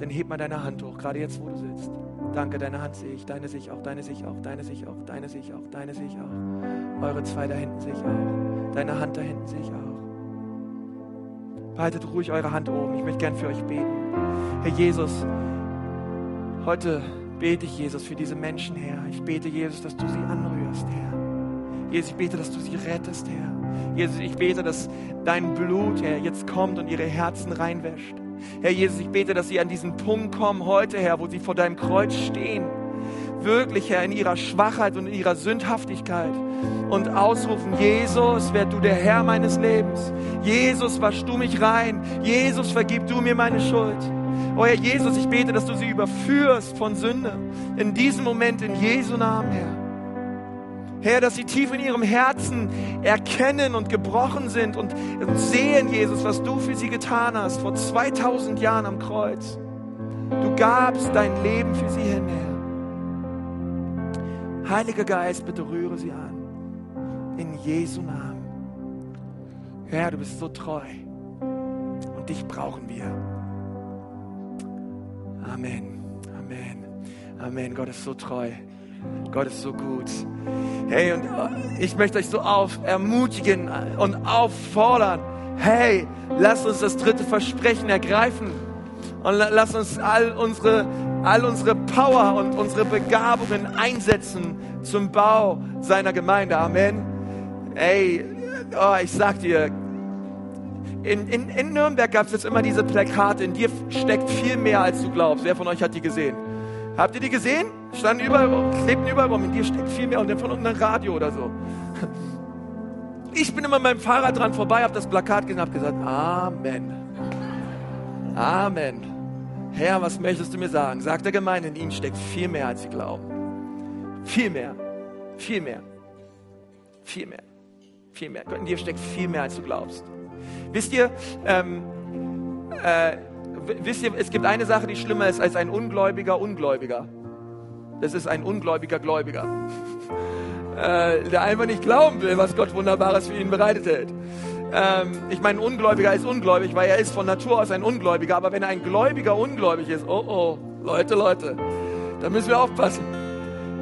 Dann heb mal deine Hand hoch, gerade jetzt, wo du sitzt. Danke, deine Hand sehe ich, deine sehe ich auch, deine sehe ich auch, deine sehe ich auch, deine sehe ich auch, deine sehe ich auch. Eure zwei da hinten sehe ich auch. Deine Hand da hinten sehe ich auch. Behaltet ruhig eure Hand oben. Ich möchte gern für euch beten. Herr Jesus, heute bete ich, Jesus, für diese Menschen, Herr. Ich bete, Jesus, dass du sie anrührst, Herr. Jesus, ich bete, dass du sie rettest, Herr. Jesus, ich bete, dass dein Blut, Herr, jetzt kommt und ihre Herzen reinwäscht. Herr Jesus, ich bete, dass sie an diesen Punkt kommen heute, Herr, wo sie vor deinem Kreuz stehen. Wirklich, Herr, in ihrer Schwachheit und in ihrer Sündhaftigkeit und ausrufen, Jesus, wer du der Herr meines Lebens. Jesus, wasch du mich rein. Jesus, vergib du mir meine Schuld. Oh Herr Jesus, ich bete, dass du sie überführst von Sünde. In diesem Moment, in Jesu Namen, Herr. Herr, dass sie tief in ihrem Herzen erkennen und gebrochen sind und sehen, Jesus, was du für sie getan hast vor 2000 Jahren am Kreuz. Du gabst dein Leben für sie hin, Herr. Heiliger Geist, bitte rühre sie an. In Jesu Namen. Herr, du bist so treu. Und dich brauchen wir. Amen. Amen. Amen. Gott ist so treu. Gott ist so gut. Hey, und äh, ich möchte euch so auf ermutigen und auffordern. Hey, lasst uns das dritte Versprechen ergreifen und lasst uns all unsere, all unsere Power und unsere Begabungen einsetzen zum Bau seiner Gemeinde. Amen. Ey, oh, ich sag dir, in, in, in Nürnberg gab es jetzt immer diese Plakate, in dir steckt viel mehr, als du glaubst. Wer von euch hat die gesehen? Habt ihr die gesehen? Standen überall, klebten überall rum. In dir steckt viel mehr und dann von unten ein Radio oder so. Ich bin immer mit meinem Fahrrad dran vorbei, habe das Plakat gesehen habe gesagt, Amen. Amen. Herr, was möchtest du mir sagen? Sagt der Gemeinde, in ihnen steckt viel mehr, als sie glauben. Viel mehr. Viel mehr. Viel mehr. Viel mehr. In dir steckt viel mehr, als du glaubst. Wisst ihr, ähm, äh, wisst ihr, es gibt eine Sache, die schlimmer ist als ein ungläubiger Ungläubiger. Das ist ein ungläubiger Gläubiger. Äh, der einfach nicht glauben will, was Gott Wunderbares für ihn bereitet hält. Ähm, ich meine, ein Ungläubiger ist ungläubig, weil er ist von Natur aus ein Ungläubiger. Aber wenn ein Gläubiger ungläubig ist, oh oh, Leute, Leute, da müssen wir aufpassen.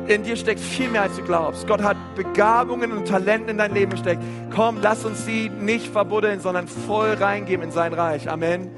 In dir steckt viel mehr, als du glaubst. Gott hat Begabungen und Talente in dein Leben gesteckt. Komm, lass uns sie nicht verbuddeln, sondern voll reingeben in sein Reich. Amen.